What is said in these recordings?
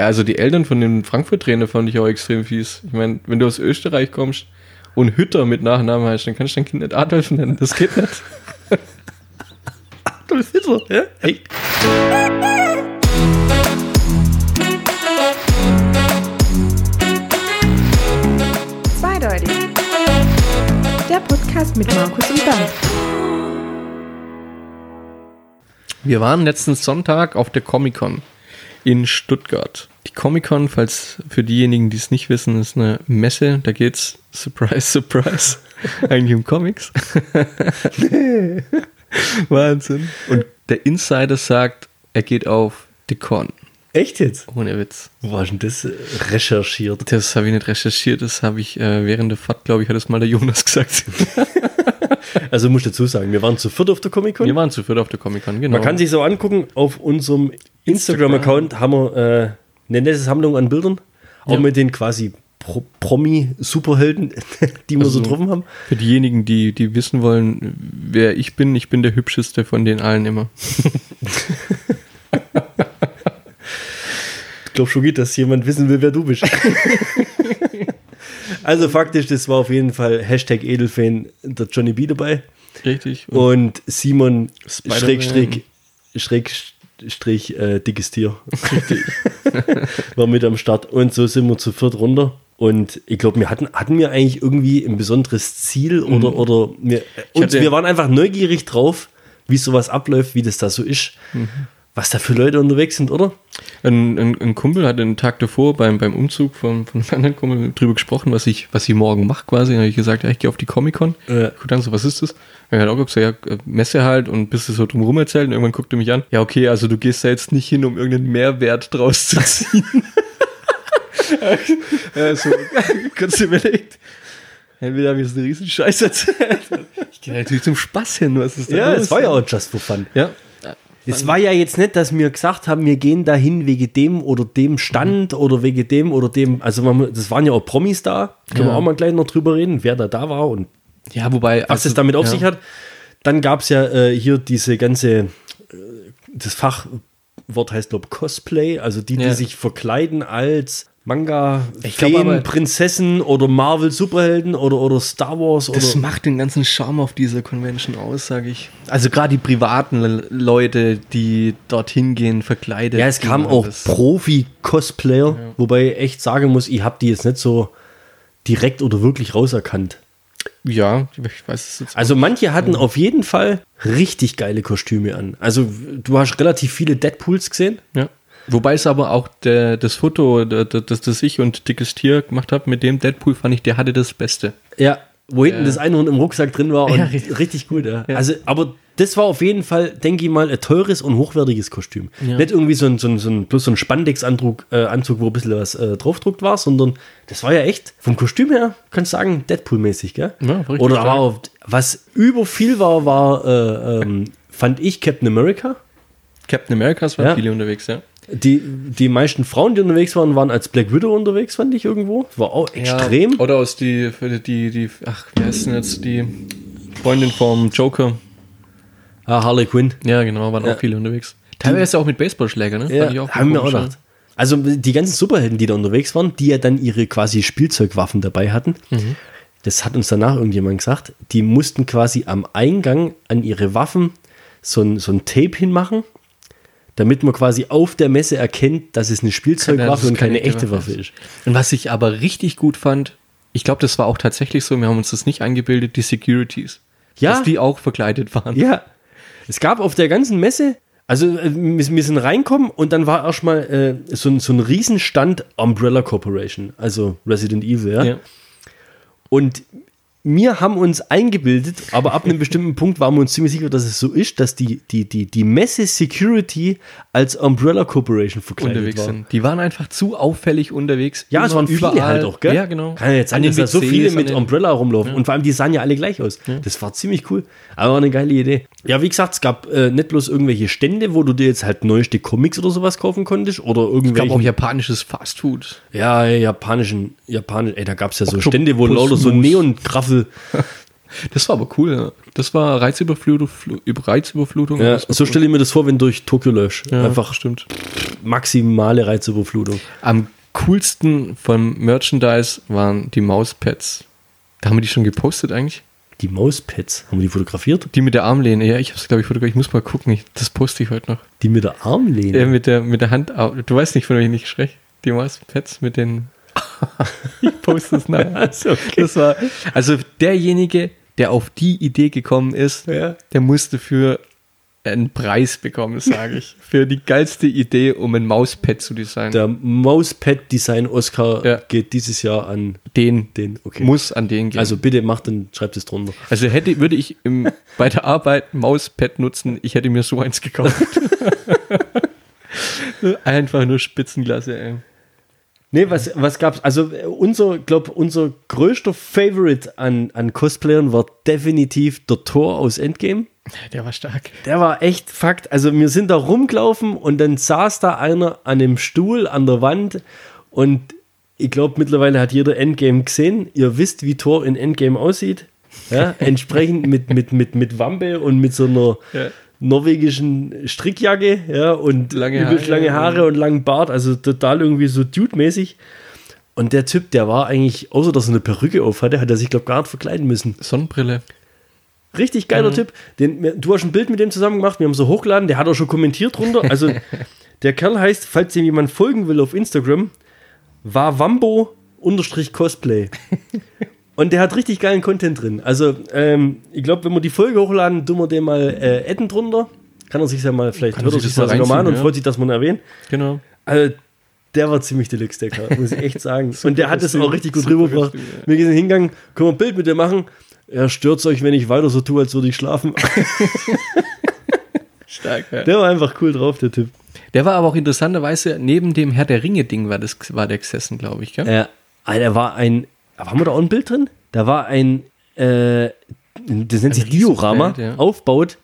Ja, also die Eltern von dem Frankfurt-Trainer fand ich auch extrem fies. Ich meine, wenn du aus Österreich kommst und Hütter mit Nachnamen heißt, dann kannst du dein Kind nicht Adolf nennen. Das geht nicht. Adolf Hitler, ja? Echt? Zweideutig. Der Podcast mit Markus und Bernd. Wir waren letzten Sonntag auf der Comic-Con in Stuttgart. Die Comic-Con, falls für diejenigen, die es nicht wissen, ist eine Messe. Da geht's, surprise, surprise, eigentlich um Comics. Wahnsinn. Und der Insider sagt, er geht auf die Con. Echt jetzt? Ohne Witz. Wo hast du denn das äh, recherchiert? Das habe ich nicht recherchiert, das habe ich äh, während der Fahrt, glaube ich, hat das mal der Jonas gesagt. Also muss ich dazu sagen, wir waren zu viert auf der Comic-Con. Wir waren zu viert auf der Comic-Con, genau. Man kann sich so angucken, auf unserem Instagram-Account haben wir äh, eine nette Sammlung an Bildern. Auch Ja. mit den quasi Pro Promi-Superhelden, die wir so Also- getroffen haben. Für diejenigen, die, die wissen wollen, wer ich bin, ich bin der hübscheste von den allen immer. Ich glaube schon geht, dass jemand wissen will, wer du bist. Also faktisch, das war auf jeden Fall Hashtag Edelfan der Johnny B dabei. Richtig. Und Simon. Schrägstrich, Schrägstrich äh, dickes Tier. war mit am Start. Und so sind wir zu viert runter. Und ich glaube, wir hatten, hatten wir eigentlich irgendwie ein besonderes Ziel oder, oder wir, und hatte- wir waren einfach neugierig drauf, wie sowas abläuft, wie das da so ist. Was da für Leute unterwegs sind, oder? Ein, ein, ein Kumpel hat den Tag davor beim, beim Umzug von, von einem anderen Kumpel drüber gesprochen, was ich, was ich morgen mache quasi. Dann habe ich gesagt, ja, ich gehe auf die Comic-Con. Ja. Guck dann so, was ist das? Und er hat auch gesagt, ja, äh, Messe halt und bist du so drumherum erzählt und irgendwann guckt er mich an. Ja, okay, also du gehst da jetzt nicht hin, um irgendeinen Mehrwert draus zu ziehen. ja, so, kurz überlegt. Entweder habe ich jetzt eine riesen Scheiße erzählt. Ich gehe natürlich zum Spaß hin, was ist da Ja, es war ja auch just for fun. Ja, Es war ja jetzt nicht, dass wir gesagt haben, wir gehen dahin wegen dem oder dem Stand oder wegen dem oder dem. Also, man, das waren ja auch Promis da. Können wir Ja. auch mal gleich noch drüber reden, wer da da war und ja wobei. was es damit auf ja. sich hat. Dann gab es ja äh, hier diese ganze, äh, das Fachwort heißt, glaube Cosplay, also die, die Ja. sich verkleiden als Manga, Ich glaub aber- Feen, Prinzessin oder Marvel Superhelden oder, oder Star Wars Das oder. macht den ganzen Charme auf dieser Convention aus, sage ich. Also gerade die privaten Le- Leute, die dorthin gehen, verkleidet. Ja, es kam die auch das- Profi-Cosplayer, wobei ich echt sagen muss, ich habe die jetzt nicht so direkt oder wirklich rauserkannt. Ja, ich weiß es jetzt. Also manche hatten auf jeden Fall richtig geile Kostüme an. Also du hast relativ viele Deadpools gesehen. Ja. Wobei es aber auch der, das Foto, das, das ich und Dickes Tier gemacht habe, mit dem Deadpool fand ich, der hatte das Beste. Ja, wo hinten das Einhorn im Rucksack drin war und Ja, richtig. richtig. gut. Ja. Ja. Also, aber das war auf jeden Fall, denke ich mal, ein teures und hochwertiges Kostüm. Ja. Nicht irgendwie so ein, so ein, so ein bloß so ein Spandex-Anzug, äh, Anzug, wo ein bisschen was äh, draufdruckt war, sondern das war ja echt vom Kostüm her, kannst du sagen, Deadpool-mäßig, gell? Ja, Oder auch, was über viel war, war, äh, ähm, fand ich Captain America. Captain Americas waren Ja. viele unterwegs, ja. Die, die meisten Frauen, die unterwegs waren, waren als Black Widow unterwegs, fand ich irgendwo. War auch extrem. Ja, oder aus die, die, die, ach, wie heißt denn jetzt die Freundin vom Joker? Ah, Harley Quinn. Ja, genau, waren Ja. auch viele unterwegs. Teilweise auch mit Baseballschläger, ne? Ja, auch haben wir auch gedacht. Also die ganzen Superhelden, die da unterwegs waren, die ja dann ihre quasi Spielzeugwaffen dabei hatten, Mhm. das hat uns danach irgendjemand gesagt, die mussten quasi am Eingang an ihre Waffen so ein, so ein Tape hinmachen, damit man quasi auf der Messe erkennt, dass es eine Spielzeugwaffe und keine, keine echte Waffe ist. Und was ich aber richtig gut fand, ich glaube, das war auch tatsächlich so, wir haben uns das nicht eingebildet, die Securities. Ja. Dass die auch verkleidet waren. Ja, es gab auf der ganzen Messe, also äh, wir, sind reinkommen und dann war erstmal äh, so, ein- so ein Riesenstand Umbrella Corporation, also Resident Evil, ja. Ja. Und wir haben uns eingebildet, aber ab einem bestimmten Punkt waren wir uns ziemlich sicher, dass es so ist, dass die, die, die, die Messe Security als Umbrella Corporation verkleidet unterwegs war. sind. Die waren einfach zu auffällig unterwegs. Ja, es waren viele halt auch, gell? Ja, genau. Kann ja jetzt sein, dass da so viele mit Umbrella rumlaufen. Und vor allem, die sahen ja alle gleich aus. Das war ziemlich cool. Aber war eine geile Idee. Ja, wie gesagt, es gab äh, nicht bloß irgendwelche Stände, wo du dir jetzt halt neueste Comics oder sowas kaufen konntest. Oder Es gab irgendwelche. auch japanisches Fastfood. ja, japanischen, japanischen, ey, da gab es ja so Stände, wo lauter so Mus. Neongraffel Das war aber cool, ja. Das war Reizüberflutung. Flu- Über Reizüberflutung. Ja, so stelle ich mir das vor, wenn du durch Tokio läufst. ja, Einfach stimmt. maximale Reizüberflutung. Am coolsten vom Merchandise waren die Mauspads. Da haben wir die schon gepostet eigentlich. Die Mauspads, haben wir die fotografiert? Die mit der Armlehne. Ja, ich habe es, glaube ich, fotografiert. Ich muss mal gucken. Ich, das poste ich heute noch. Die mit der Armlehne? Ja, mit der, mit der Hand. Du weißt nicht, von welchen ich spreche. Die Mauspads mit den. ich poste es nachher. Also, okay. Das war, also derjenige, der auf die Idee gekommen ist, Ja. der musste für einen Preis bekommen, sage ich. Für die geilste Idee, um ein Mauspad zu designen. Der Mauspad Design Oscar Ja. geht dieses Jahr an den, den. Okay. muss an den gehen. Also bitte macht und schreibt es drunter. Also hätte, würde ich im, bei der Arbeit ein Mauspad nutzen, ich hätte mir so eins gekauft. Einfach nur Spitzenklasse, ey. Nee, was, was gab's? Also äh, unser, glaub, unser größter Favorite an, an Cosplayern war definitiv der Tor aus Endgame. Der war stark. Der war echt Fakt. Also wir sind da rumgelaufen und dann saß da einer an einem Stuhl an der Wand und ich glaube mittlerweile hat jeder Endgame gesehen. Ihr wisst, wie Thor in Endgame aussieht. Ja, entsprechend mit, mit, mit, mit Wampe und mit so einer Ja. Norwegischen Strickjacke, ja, und Lange Haare. lange Haare und langen Bart, also total irgendwie so Dude-mäßig. Und der Typ, der war eigentlich, außer dass er eine Perücke auf hatte, hat er sich, glaube ich, gar nicht verkleiden müssen. Sonnenbrille. Richtig geiler Typ. Den, mir- du hast ein Bild mit dem zusammen gemacht, wir haben so hochgeladen, der hat auch schon kommentiert drunter. Also der Kerl heißt, falls dem jemand folgen will auf Instagram, Wawambo unterstrich Cosplay. Und der hat richtig geilen Content drin. Also ähm, ich glaube, wenn wir die Folge hochladen, tun wir den mal äh, adden drunter. Kann er sich ja mal, vielleicht Kann hört er sich das mal nochmal an und ja. freut sich, dass man erwähnt. Genau. Also, der war ziemlich deluxe, der Kerl, muss ich echt sagen. und der hat es auch richtig gut rübergebracht. Ja. Wir sind hingegangen, können wir ein Bild mit dir machen? Er stört euch, wenn ich weiter so tue, als würde ich schlafen. Stark, ja. Der war einfach cool drauf, der Typ. Der war aber auch interessanterweise neben dem Herr der Ringe-Ding war, das, war der gesessen, glaube ich, gell? Äh, der war ein, haben wir da auch ein Bild drin? Da war ein, äh, das nennt sich Riesenfeld, Diorama, ja. aufbaut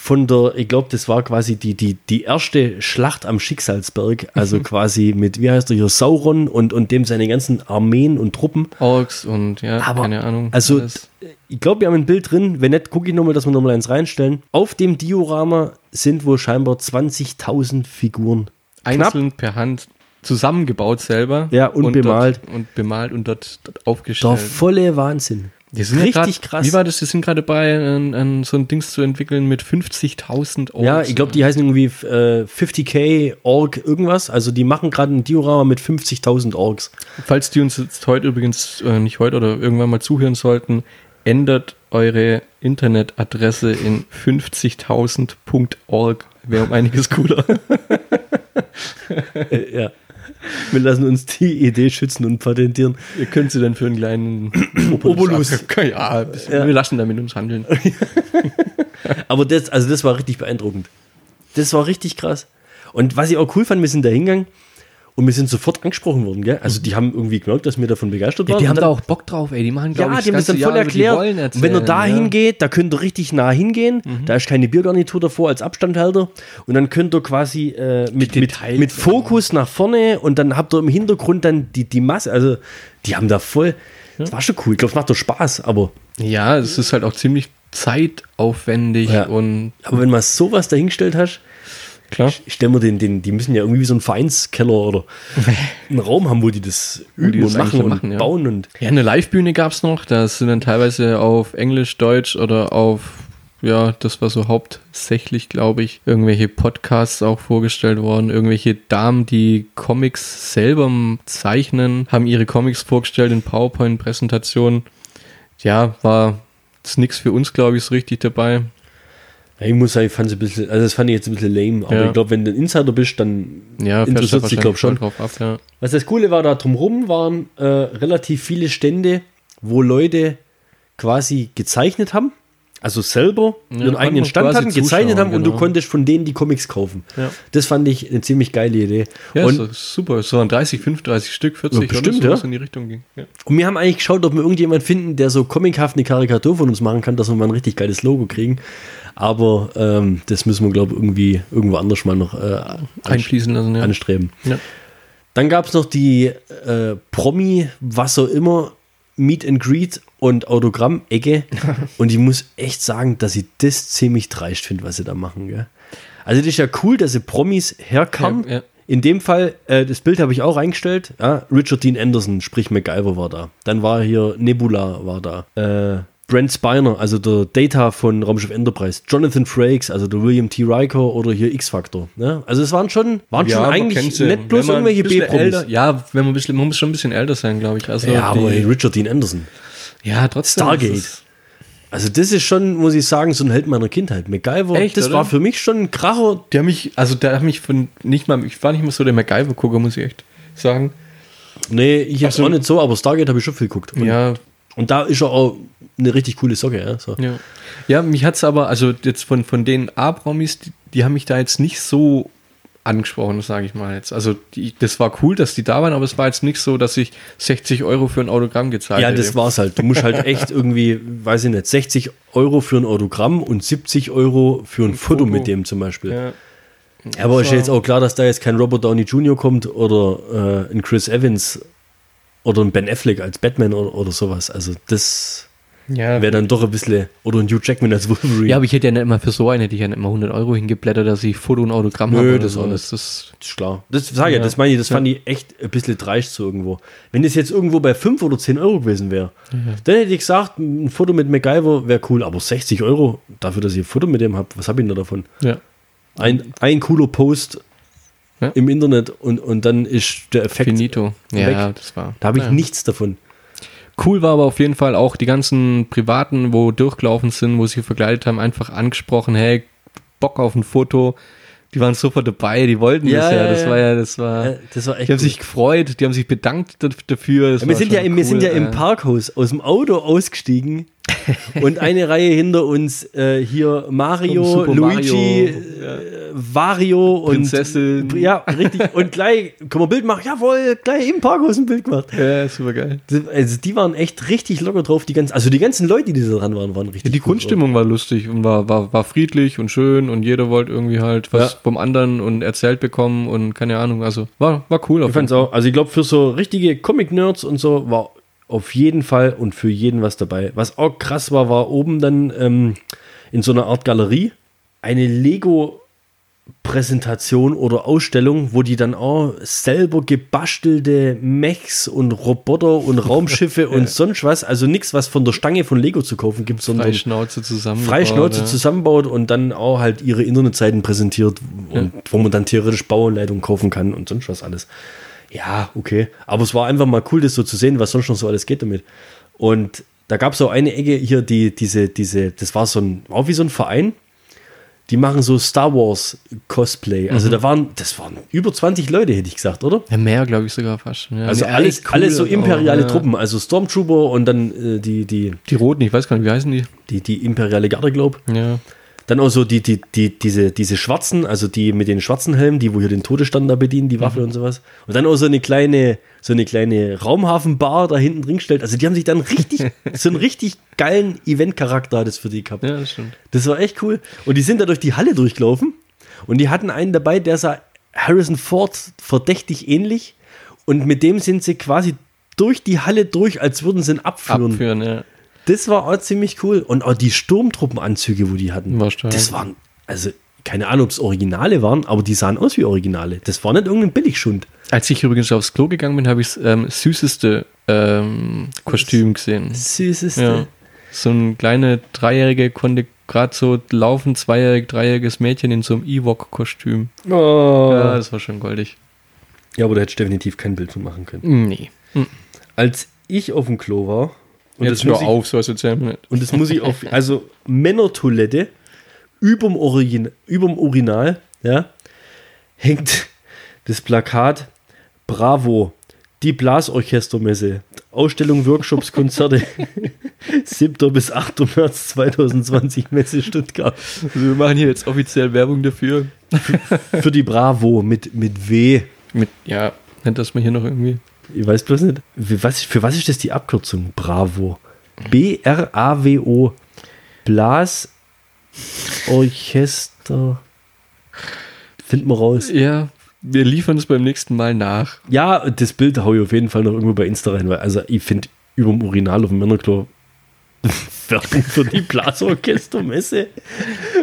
von der, ich glaube, das war quasi die, die, die erste Schlacht am Schicksalsberg, also quasi mit, wie heißt der hier, Sauron und, und dem seine ganzen Armeen und Truppen. Orks und ja, Aber, keine Ahnung. Also, alles. ich glaube, wir haben ein Bild drin. Wenn nicht, gucke ich nochmal, dass wir nochmal eins reinstellen. Auf dem Diorama sind wohl scheinbar 20.000 Figuren. Knapp. einzeln per Hand zusammengebaut selber. Ja, und bemalt. Dort, und bemalt und dort, dort aufgestellt. volle Wahnsinn. Die sind ja Richtig grad, krass. Wie war das? Die sind gerade dabei, ein, ein, so ein Dings zu entwickeln mit 50.000 Orks. Ja, ich glaube, die heißen irgendwie äh, 50k Org irgendwas. Also die machen gerade ein Diorama mit 50.000 Orks. Falls die uns jetzt heute übrigens, äh, nicht heute oder irgendwann mal zuhören sollten, ändert eure Internetadresse in 50.000.org. Wäre um einiges cooler. Äh, ja. Wir lassen uns die Idee schützen und patentieren. Ihr könnt sie dann für einen kleinen Obolus. Ja, wir lassen damit uns handeln. Aber das, also das war richtig beeindruckend. Das war richtig krass. Und was ich auch cool fand, wir sind da hingegangen und wir sind sofort angesprochen worden, gell? Also die haben irgendwie gemerkt, dass wir davon begeistert waren. die haben da auch Bock drauf, ey. Die machen, glaube Ja, ich, die haben das dann voll erklärt. Und wenn ihr da hingeht, da könnt ihr richtig nah hingehen. Mhm. Da ist keine Biergarnitur davor als Abstandhalter. Und dann könnt ihr quasi äh, mit, mit, Details mit Fokus nach vorne und dann habt ihr im Hintergrund dann die, die Masse. Also, die haben da voll. Das war schon cool. Ich glaube, es macht doch Spaß. Aber, Ja, es ist halt auch ziemlich zeitaufwendig Ja. und aber wenn man sowas dahingestellt hast, klar. ich stelle mir den, den, die müssen ja irgendwie wie so einen Vereinskeller oder einen Raum haben, wo die das üben die und das machen eigentlich und machen, ja. bauen. Und Ja, eine Live-Bühne gab es noch. Da sind dann teilweise auf Englisch, Deutsch oder auf, ja, das war so hauptsächlich, glaube ich, irgendwelche Podcasts auch vorgestellt worden. Irgendwelche Damen, die Comics selber zeichnen, haben ihre Comics vorgestellt in PowerPoint-Präsentationen. Ja, war jetzt nichts für uns, glaube ich, so richtig dabei. Ja, ich muss sagen, ich fand es ein bisschen, also das fand ich jetzt ein bisschen lame. Aber Ja. ich glaube, wenn du ein Insider bist, dann Ja, interessiert sich, glaube ich, schon. drauf ab, ja. Was das Coole war, da drumherum waren äh, relativ viele Stände, wo Leute quasi gezeichnet haben. Also selber ihren eigenen Stand hatten, gezeichnet haben und du genau. konntest von denen die Comics kaufen. Das fand ich eine ziemlich geile Idee. Ja, und, und, super. Es waren 30, 35 Stück, 40 Ja, bestimmt, so, ja. was in die Richtung ging. Und wir haben eigentlich geschaut, ob wir irgendjemand finden, der so comichaft eine Karikatur von uns machen kann, dass wir mal ein richtig geiles Logo kriegen. Aber ähm, das müssen wir, glaube ich, irgendwie irgendwo anders mal noch äh, Einfließen lassen, ja. anstreben. ja. Dann gab es noch die äh, Promi, was auch immer, Meet and Greet und Autogramm-Ecke. und ich muss echt sagen, dass ich das ziemlich dreist finde, was sie da machen. Gell? Also, das ist ja cool, dass sie Promis herkamen. Ja. In dem Fall, äh, das Bild habe ich auch reingestellt. Ja, Richard Dean Anderson, sprich MacGyver, war da. Dann war hier Nebula, war da. Äh, Brent Spiner, also der Data von Raumschiff Enterprise. Jonathan Frakes, also der William T. Riker oder hier X-Factor. Ne? Also es waren schon, waren schon man eigentlich sie. nicht bloß irgendwelche B-Promis. Ja, wenn man, ein bisschen, man muss schon ein bisschen älter sein, glaube ich. Also Ja, aber hey, Richard Dean Anderson. ja, trotzdem. Stargate. Also das ist schon, muss ich sagen, so ein Held meiner Kindheit. MacGyver, Echt, das oder? war für mich schon ein Kracher. Der mich, also der hat mich von nicht mal, ich war nicht mal so der MacGyver-Gucker, muss ich echt sagen. Nee, ich jetzt so. auch nicht so, aber Stargate habe ich schon viel geguckt. Und, Ja, und da ist er auch eine richtig coole Socke. Ja, so. ja. Ja, mich hat's aber, also jetzt von, von den A-Promis, die, die haben mich da jetzt nicht so angesprochen, sage ich mal jetzt. Also die, das war cool, dass die da waren, aber es war jetzt nicht so, dass ich 60 Euro für ein Autogramm gezahlt Ja, hätte. das war's halt. Du musst halt echt irgendwie, weiß ich nicht, 60 Euro für ein Autogramm und 70 Euro für ein, Foto, Foto. mit dem zum Beispiel. Ja. Aber ist war- ja jetzt auch klar, dass da jetzt kein Robert Downey Jr. kommt oder äh, ein Chris Evans oder ein Ben Affleck als Batman oder, oder sowas. Also das Ja, wäre dann doch ein bisschen, oder ein Hugh Jackman als Wolverine. ja, aber ich hätte ja nicht immer für so einen, hätte ich ja nicht immer 100 Euro hingeblättert, dass ich Foto und Autogramm Nö, habe. oder das so. das ist Das ist klar. Das sage ich, Ja. das meine ich, das fand ich echt ein bisschen dreist so irgendwo. Wenn das jetzt irgendwo bei 5 oder 10 Euro gewesen wäre, dann hätte ich gesagt, ein Foto mit MacGyver wäre cool, aber 60 Euro dafür, dass ich ein Foto mit dem habe, was habe ich denn da davon? ja. Ein, ein cooler Post Ja. im Internet und, und dann ist der Effekt. Finito. Ja, weg. das war. Da habe ich ja. nichts davon. Cool war aber auf jeden Fall auch die ganzen Privaten, wo durchgelaufen sind, wo sie verkleidet haben, einfach angesprochen, hey, Bock auf ein Foto. Die waren sofort dabei, die wollten Ja, das ja. ja, Das ja. war ja, das war. Äh, Das war echt die haben cool. sich gefreut, die haben sich bedankt da- dafür. Ja, wir sind ja, im, wir sind ja im. Parkhaus aus dem Auto ausgestiegen und eine Reihe hinter uns äh, hier Mario, Luigi, Mario, äh, Wario und Prinzessin. Ja, richtig. Und gleich können wir ein Bild machen. Jawohl, gleich im Parkhaus ein Bild gemacht. Ja, super geil. Also die waren echt richtig locker drauf. Die ganzen, also die ganzen Leute, die da dran waren, waren richtig. Ja, die Grundstimmung war lustig und war, war, war friedlich und schön und jeder wollte irgendwie halt was Ja. vom anderen und erzählt bekommen und keine Ahnung. Also war, war cool. drauf. Auf Ich fand's auch. Also ich glaube für so richtige Comic-Nerds und so war auf jeden Fall und für jeden was dabei. Was auch krass war, war oben dann ähm, in so einer Art Galerie eine Lego Präsentation oder Ausstellung, wo die dann auch selber gebastelte Mechs und Roboter und Raumschiffe und sonst was, also nichts, was von der Stange von Lego zu kaufen gibt, sondern Freie Schnauze zusammen. frei Schnauze ja. zusammenbaut und dann auch halt ihre Internetseiten präsentiert, und, wo man dann theoretisch Bauanleitungen kaufen kann und sonst was alles. Ja, okay. Aber es war einfach mal cool, das so zu sehen, was sonst noch so alles geht damit. Und da gab es auch eine Ecke hier, die, diese, diese, das war so ein, auch wie so ein Verein. Die machen so Star Wars Cosplay. Also da waren, das waren über 20 Leute, hätte ich gesagt, oder? Ja, mehr, glaube ich sogar fast. Ja, Also alles, cool alles so auch, imperiale ja. Truppen, also Stormtrooper und dann äh, die, die, Die Roten, ich weiß gar nicht, wie heißen die? die, die imperiale Garde, glaub. Ja. Dann auch so die, die, die, diese, diese schwarzen, also die mit den schwarzen Helmen, die wo hier den Todesstand da bedienen, die Waffe und sowas. Und dann auch so eine kleine, so eine kleine Raumhafenbar da hinten drin gestellt. Also die haben sich dann richtig, so einen richtig geilen Event-Charakter hat es für die gehabt. ja, das stimmt. Das war echt cool. Und die sind da durch die Halle durchgelaufen und die hatten einen dabei, der sah Harrison Ford verdächtig ähnlich. Und mit dem sind sie quasi durch die Halle durch, als würden sie ihn abführen. Abführen, ja. Das war auch ziemlich cool. Und auch die Sturmtruppenanzüge, wo die hatten, das waren, also keine Ahnung, ob es Originale waren, aber die sahen aus wie Originale. Das war nicht irgendein Billigschund. Als ich übrigens aufs Klo gegangen bin, habe ich das ähm, süßeste ähm, Kostüm gesehen. Süßeste. Ja. So ein kleine Dreijährige konnte gerade so laufen, zweijährig, dreijähriges Mädchen in so einem Ewok-Kostüm. Oh. Ja, Ja. das war schon goldig. aber da hätte ich definitiv kein Bild von machen können. Nee. Als ich auf dem Klo war, und Jetzt das hör ich- auf, so wir nicht. Und das muss ich auf, also Männertoilette überm, Origin, überm Urinal, ja, hängt das Plakat Bravo, die Blasorchestermesse, Ausstellung, Workshops, Konzerte, 7. bis 8. März 2020, Messe Stuttgart. Also wir machen hier jetzt offiziell Werbung dafür. Für die Bravo mit, mit W. Mit, ja, nennt das mal hier noch irgendwie. Ich weiß bloß nicht, was, für was ist das die Abkürzung? Bravo. B-R-A-W-O. Blasorchester. Finden wir raus. Ja, wir liefern es beim nächsten Mal nach. Ja, das Bild hau ich auf jeden Fall noch irgendwo bei Insta rein, weil also ich finde über dem Urinal auf dem Männerklo Werbung für die Blasorchestermesse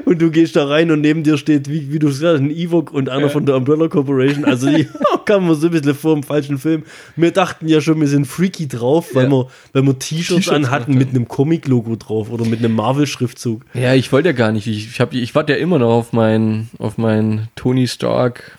und du gehst da rein und neben dir steht, wie, wie du sagst, ein Ewok und einer Ja. von der Umbrella Corporation. Also die kam mir so ein bisschen vor im falschen Film. Wir dachten ja schon, wir sind freaky drauf, weil Ja. wir, weil wir T-Shirts anhatten mit einem Comic-Logo drauf oder mit einem Marvel-Schriftzug. Ja, ich wollte ja gar nicht. Ich, ich, hab, ich warte ja immer noch auf mein, auf mein Tony Stark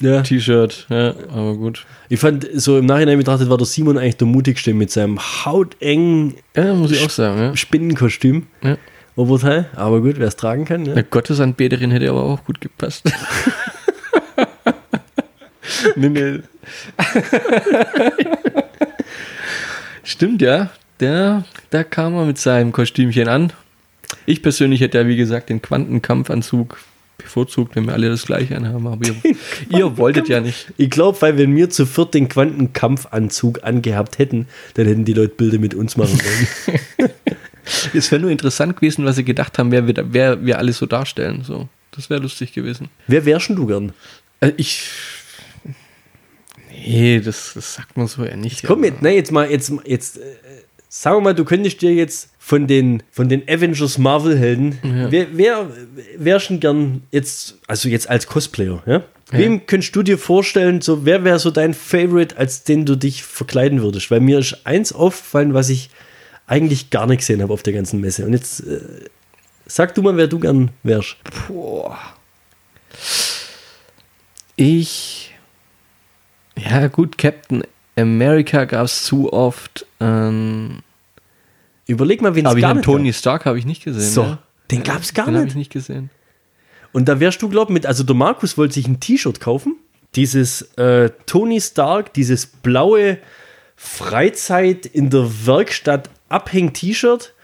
Ja. T-Shirt. Ja, aber gut. Ich fand, so im Nachhinein betrachtet, war der Simon eigentlich der mutigste mit seinem hautengen Ja, muss ich auch sagen. Ja. Spinnenkostüm. Ja. Oberteil. Aber gut, wer es tragen kann. Ja. Eine Gottesanbeterin hätte aber auch gut gepasst. nee. Stimmt, ja. Der, da kam er mit seinem Kostümchen an. Ich persönlich hätte ja, wie gesagt, den Quantenkampfanzug bevorzugt, wenn wir alle das gleiche anhaben. Aber ihr, ihr wolltet ja nicht. Ich glaube, weil wenn wir zu viert den Quantenkampfanzug angehabt hätten, dann hätten die Leute Bilder mit uns machen wollen. Es wäre nur interessant gewesen, was sie gedacht haben, wer wir, wer wir alle so darstellen. So, das wäre lustig gewesen. Wer wärst denn du gern? Also ich. Nee, das, das sagt man so ja nicht. Komm jetzt, ne, jetzt mal, jetzt, jetzt, äh, sagen wir mal, du könntest dir jetzt von den, von den Avengers Marvel-Helden, Ja. wer, wer wärst denn gern jetzt, also jetzt als Cosplayer, ja? Wem könntest du dir vorstellen, so, wer wäre so dein Favorite, als den du dich verkleiden würdest? Weil mir ist eins aufgefallen, was ich eigentlich gar nicht gesehen habe auf der ganzen Messe. Und jetzt äh, sag du mal, wer du gern wärst. Boah. Ich. Ja, gut, Captain America gab es zu oft. Ähm, Überleg mal, wen es aber hab nicht Tony Stark habe ich nicht gesehen. So, ne? den gab's gar den habe nicht. ich nicht gesehen. Und da wärst du, glaub mit, also der Markus wollte sich ein T-Shirt kaufen. Dieses äh, Tony Stark, dieses blaue Freizeit in der Werkstatt Abhäng-T-Shirt,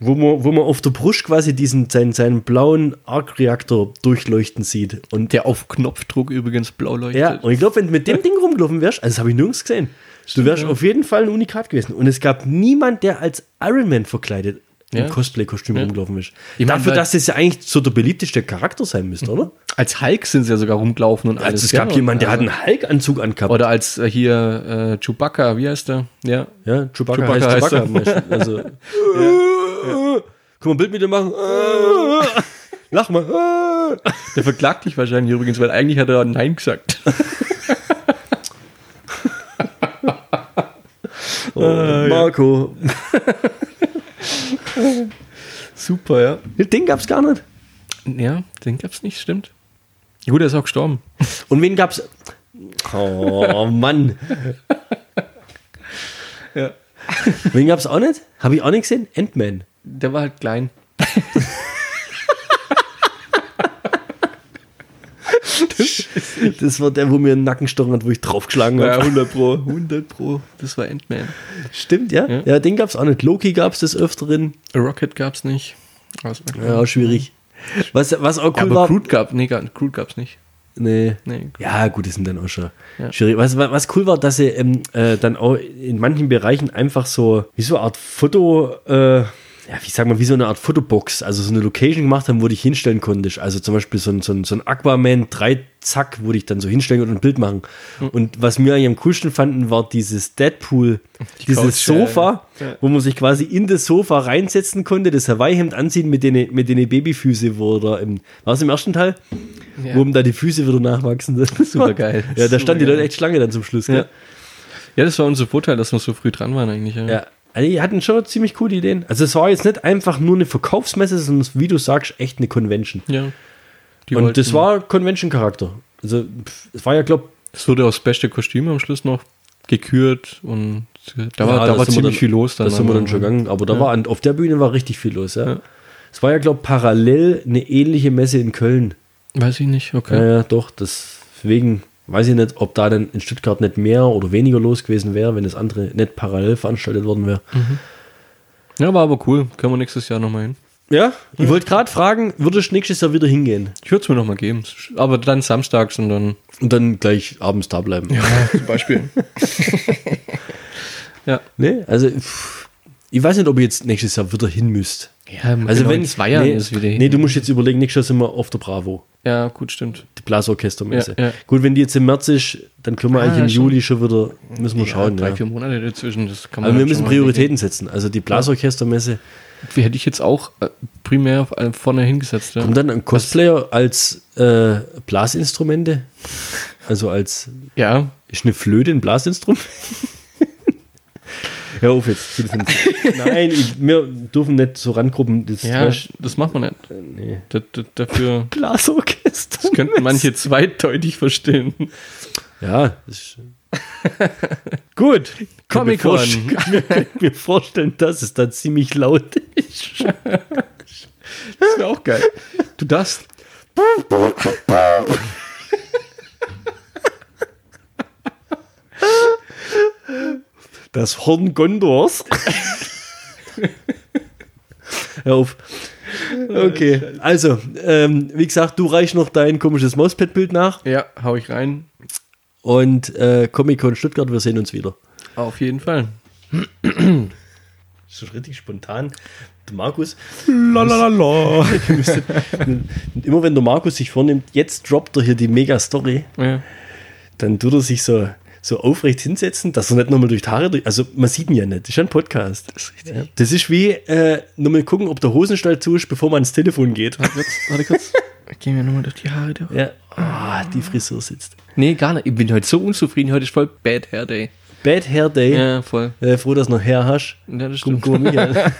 wo, man, wo man auf der Brust quasi diesen, seinen, seinen blauen Arc-Reaktor durchleuchten sieht. Und Der auf Knopfdruck übrigens blau leuchtet. ja, und ich glaube, wenn du mit dem Ding rumgelaufen wärst, also das habe ich nirgends gesehen, du wärst auf jeden Fall ein Unikat gewesen. Und es gab niemand, der als Iron Man verkleidet im Ja. Cosplay-Kostüm Ja. rumgelaufen ist. Ich mein, Dafür, dass das ja eigentlich so der beliebteste Charakter sein müsste, oder? Als Hulk sind sie ja sogar rumgelaufen und alles. Also es gab ja, jemanden, der also- hat einen Hulk-Anzug angehabt. Oder als äh, hier äh, Chewbacca, wie heißt der? Ja. ja, Chewbacca, Chewbacca heißt heißt Chewbacca. er. meistens. Also, Kann man ein Bild mit dir machen? Lach mal. Der verklagt dich wahrscheinlich übrigens, weil eigentlich hat er Nein gesagt. Oh, Marco. Super, ja. Den gab's gar nicht. Ja, den gab's nicht, stimmt. Gut, er ist auch gestorben. Und wen gab's? Oh Mann. Ja. Wen gab's auch nicht? Habe ich auch nicht gesehen? Ant-Man. Der war halt klein. Das war der, wo mir den Nacken gestochen hat, wo ich draufgeschlagen habe. 100 Pro. 100 Pro. Das war Ant-Man. Stimmt, ja? Ja. ja? den gab's auch nicht. Loki gab's des Öfteren. Rocket gab's nicht. Also, Ja, schwierig. Was, was auch Ja, cool aber war. Groot gab, nee, gab's nicht. Nee. Nee. Ja, gut, das sind dann auch schon Ja. schwierig. Was, was was cool war, dass sie ähm, äh, dann auch in manchen Bereichen einfach so, wie so eine Art Foto, äh, ja, wie sagen wir, wie so eine Art Fotobox, also so eine Location gemacht haben, wo dich hinstellen konntest. Also zum Beispiel so ein, so ein, so ein Aquaman 3 Zack, wo dich dann so hinstellen und ein Bild machen. Hm. Und was wir eigentlich am coolsten fanden, war dieses Deadpool, dieses Couch, Sofa, ja. wo man sich quasi in das Sofa reinsetzen konnte, das Hawaii-Hemd anziehen mit den, mit den Babyfüße, wo da im, war es im ersten Teil? Ja. Wo ihm da die Füße wieder nachwachsen. Super geil. Ja, da standen die Leute echt Schlange dann zum Schluss. Ja. Ja, das war unser Vorteil, dass wir so früh dran waren eigentlich. Ja. Also die hatten schon ziemlich coole Ideen. Also es war jetzt nicht einfach nur eine Verkaufsmesse, sondern wie du sagst, echt eine Convention. ja. Die Und das war Convention-Charakter. Also es war ja, glaube Es wurde auch das beste Kostüm am Schluss noch gekürt und da war, Ja, da da war ziemlich dann- viel los. da sind wir dann schon gegangen. Aber da Ja. war auf der Bühne war richtig viel los. Ja. Ja. Es war ja, glaube parallel eine ähnliche Messe in Köln. Weiß ich nicht, okay. Ja, ja, doch. Deswegen weiß ich nicht, ob da dann in Stuttgart nicht mehr oder weniger los gewesen wäre, wenn das andere nicht parallel veranstaltet worden wäre. Ja, war aber cool. Können wir nächstes Jahr nochmal hin. Ja, ich wollte gerade fragen, würdest du nächstes Jahr wieder hingehen? Ich würde es mir nochmal geben. Aber dann samstags und dann. Und dann gleich abends da bleiben. zum Beispiel. ja. Nee, also pff, Ich weiß nicht, ob ihr jetzt nächstes Jahr wieder hin müsst. Ja, Also genau, wenn zwei Jahren nee, ist wieder hin. Nee, du musst jetzt überlegen, nächstes Jahr sind wir auf der Bravo. Ja, gut, stimmt. Die Blasorchestermesse. Ja, ja. Gut, wenn die jetzt im März ist, dann können wir Ah, eigentlich im schon. Juli schon wieder, müssen wir schauen. drei, Ja. vier Monate dazwischen. Das kann man Aber wir dann müssen Prioritäten setzen. Also die Blasorchestermesse. Wie hätte ich jetzt auch äh, primär einem vorne hingesetzt. Ja. Kommt dann ein Cosplayer als äh, Blasinstrumente? Also als ja, ist eine Flöte ein Blasinstrument? Hör auf jetzt. Nein, ich, wir dürfen nicht so rangruppen. Das ja, das macht man nicht. nee. Da, da, dafür Blasorchester. das könnten manche zweideutig verstehen. Ja, das ist, Gut, Comic Con. Comic-Con. Ich kann mir vorstellen, dass es da ziemlich laut ist. Das wäre auch geil. Du darfst. Das Horn Gondors. Hör auf. Okay, also, ähm, wie gesagt, du reichst noch dein komisches Mauspad-Bild nach Ja, hau ich rein. und äh, Comic-Con Stuttgart, wir sehen uns wieder. Auf jeden Fall. Ist richtig spontan. Der Markus. Lalalala. Immer wenn der Markus sich vornimmt, jetzt droppt er hier die Mega-Story, Ja. dann tut er sich so, so aufrecht hinsetzen, dass er nicht nochmal durch die Haare durch. Also, man sieht ihn ja nicht. Das ist ja ein Podcast. Das ist richtig. Das ist wie äh, nochmal gucken, ob der Hosenstall zu ist, bevor man ans Telefon geht. Warte kurz. Warte kurz. Gehen wir nochmal durch die Haare durch. Ja. Ah, die Frisur sitzt. Nee, gar nicht. Ich bin heute so unzufrieden. Heute ist voll Bad Hair Day. Bad Hair Day. Ja, voll. Äh, froh, dass du noch Hair hast. Ja, das Guck, stimmt. guck Michael.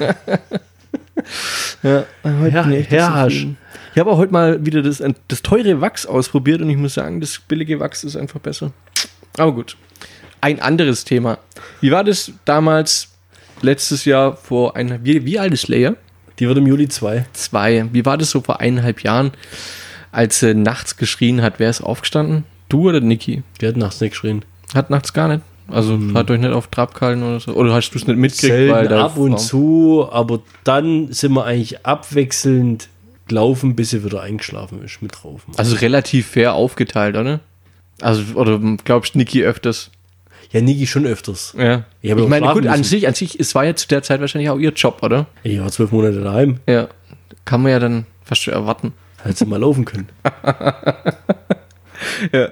Ja, heute Hasch. zufrieden. Ich habe auch heute mal wieder das, das teure Wachs ausprobiert und ich muss sagen, das billige Wachs ist einfach besser. Aber gut. Ein anderes Thema. Wie war das damals, letztes Jahr, vor einer, wie, wie alt ist Leia? Die wird im Juli 2. Zwei. Wie war das so vor eineinhalb Jahren, als sie nachts geschrien hat? Wer ist aufgestanden? Du oder Niki? Die hat nachts nicht geschrien. Hat nachts gar nicht. Also hat euch nicht auf Trab gehalten oder so. Oder hast du es nicht mitgekriegt? Selten da ab und zu, aber dann sind wir eigentlich abwechselnd gelaufen, bis sie wieder eingeschlafen ist mit drauf. Also relativ fair aufgeteilt, oder? Also, oder glaubst du, Niki öfters? Ja, Niki schon öfters. Ja. Ich Ich meine, gut, an sich, an sich, es war ja zu der Zeit wahrscheinlich auch ihr Job, oder? Ich war zwölf Monate daheim, Ja. Kann man ja dann fast schon erwarten. hätte sie mal laufen können.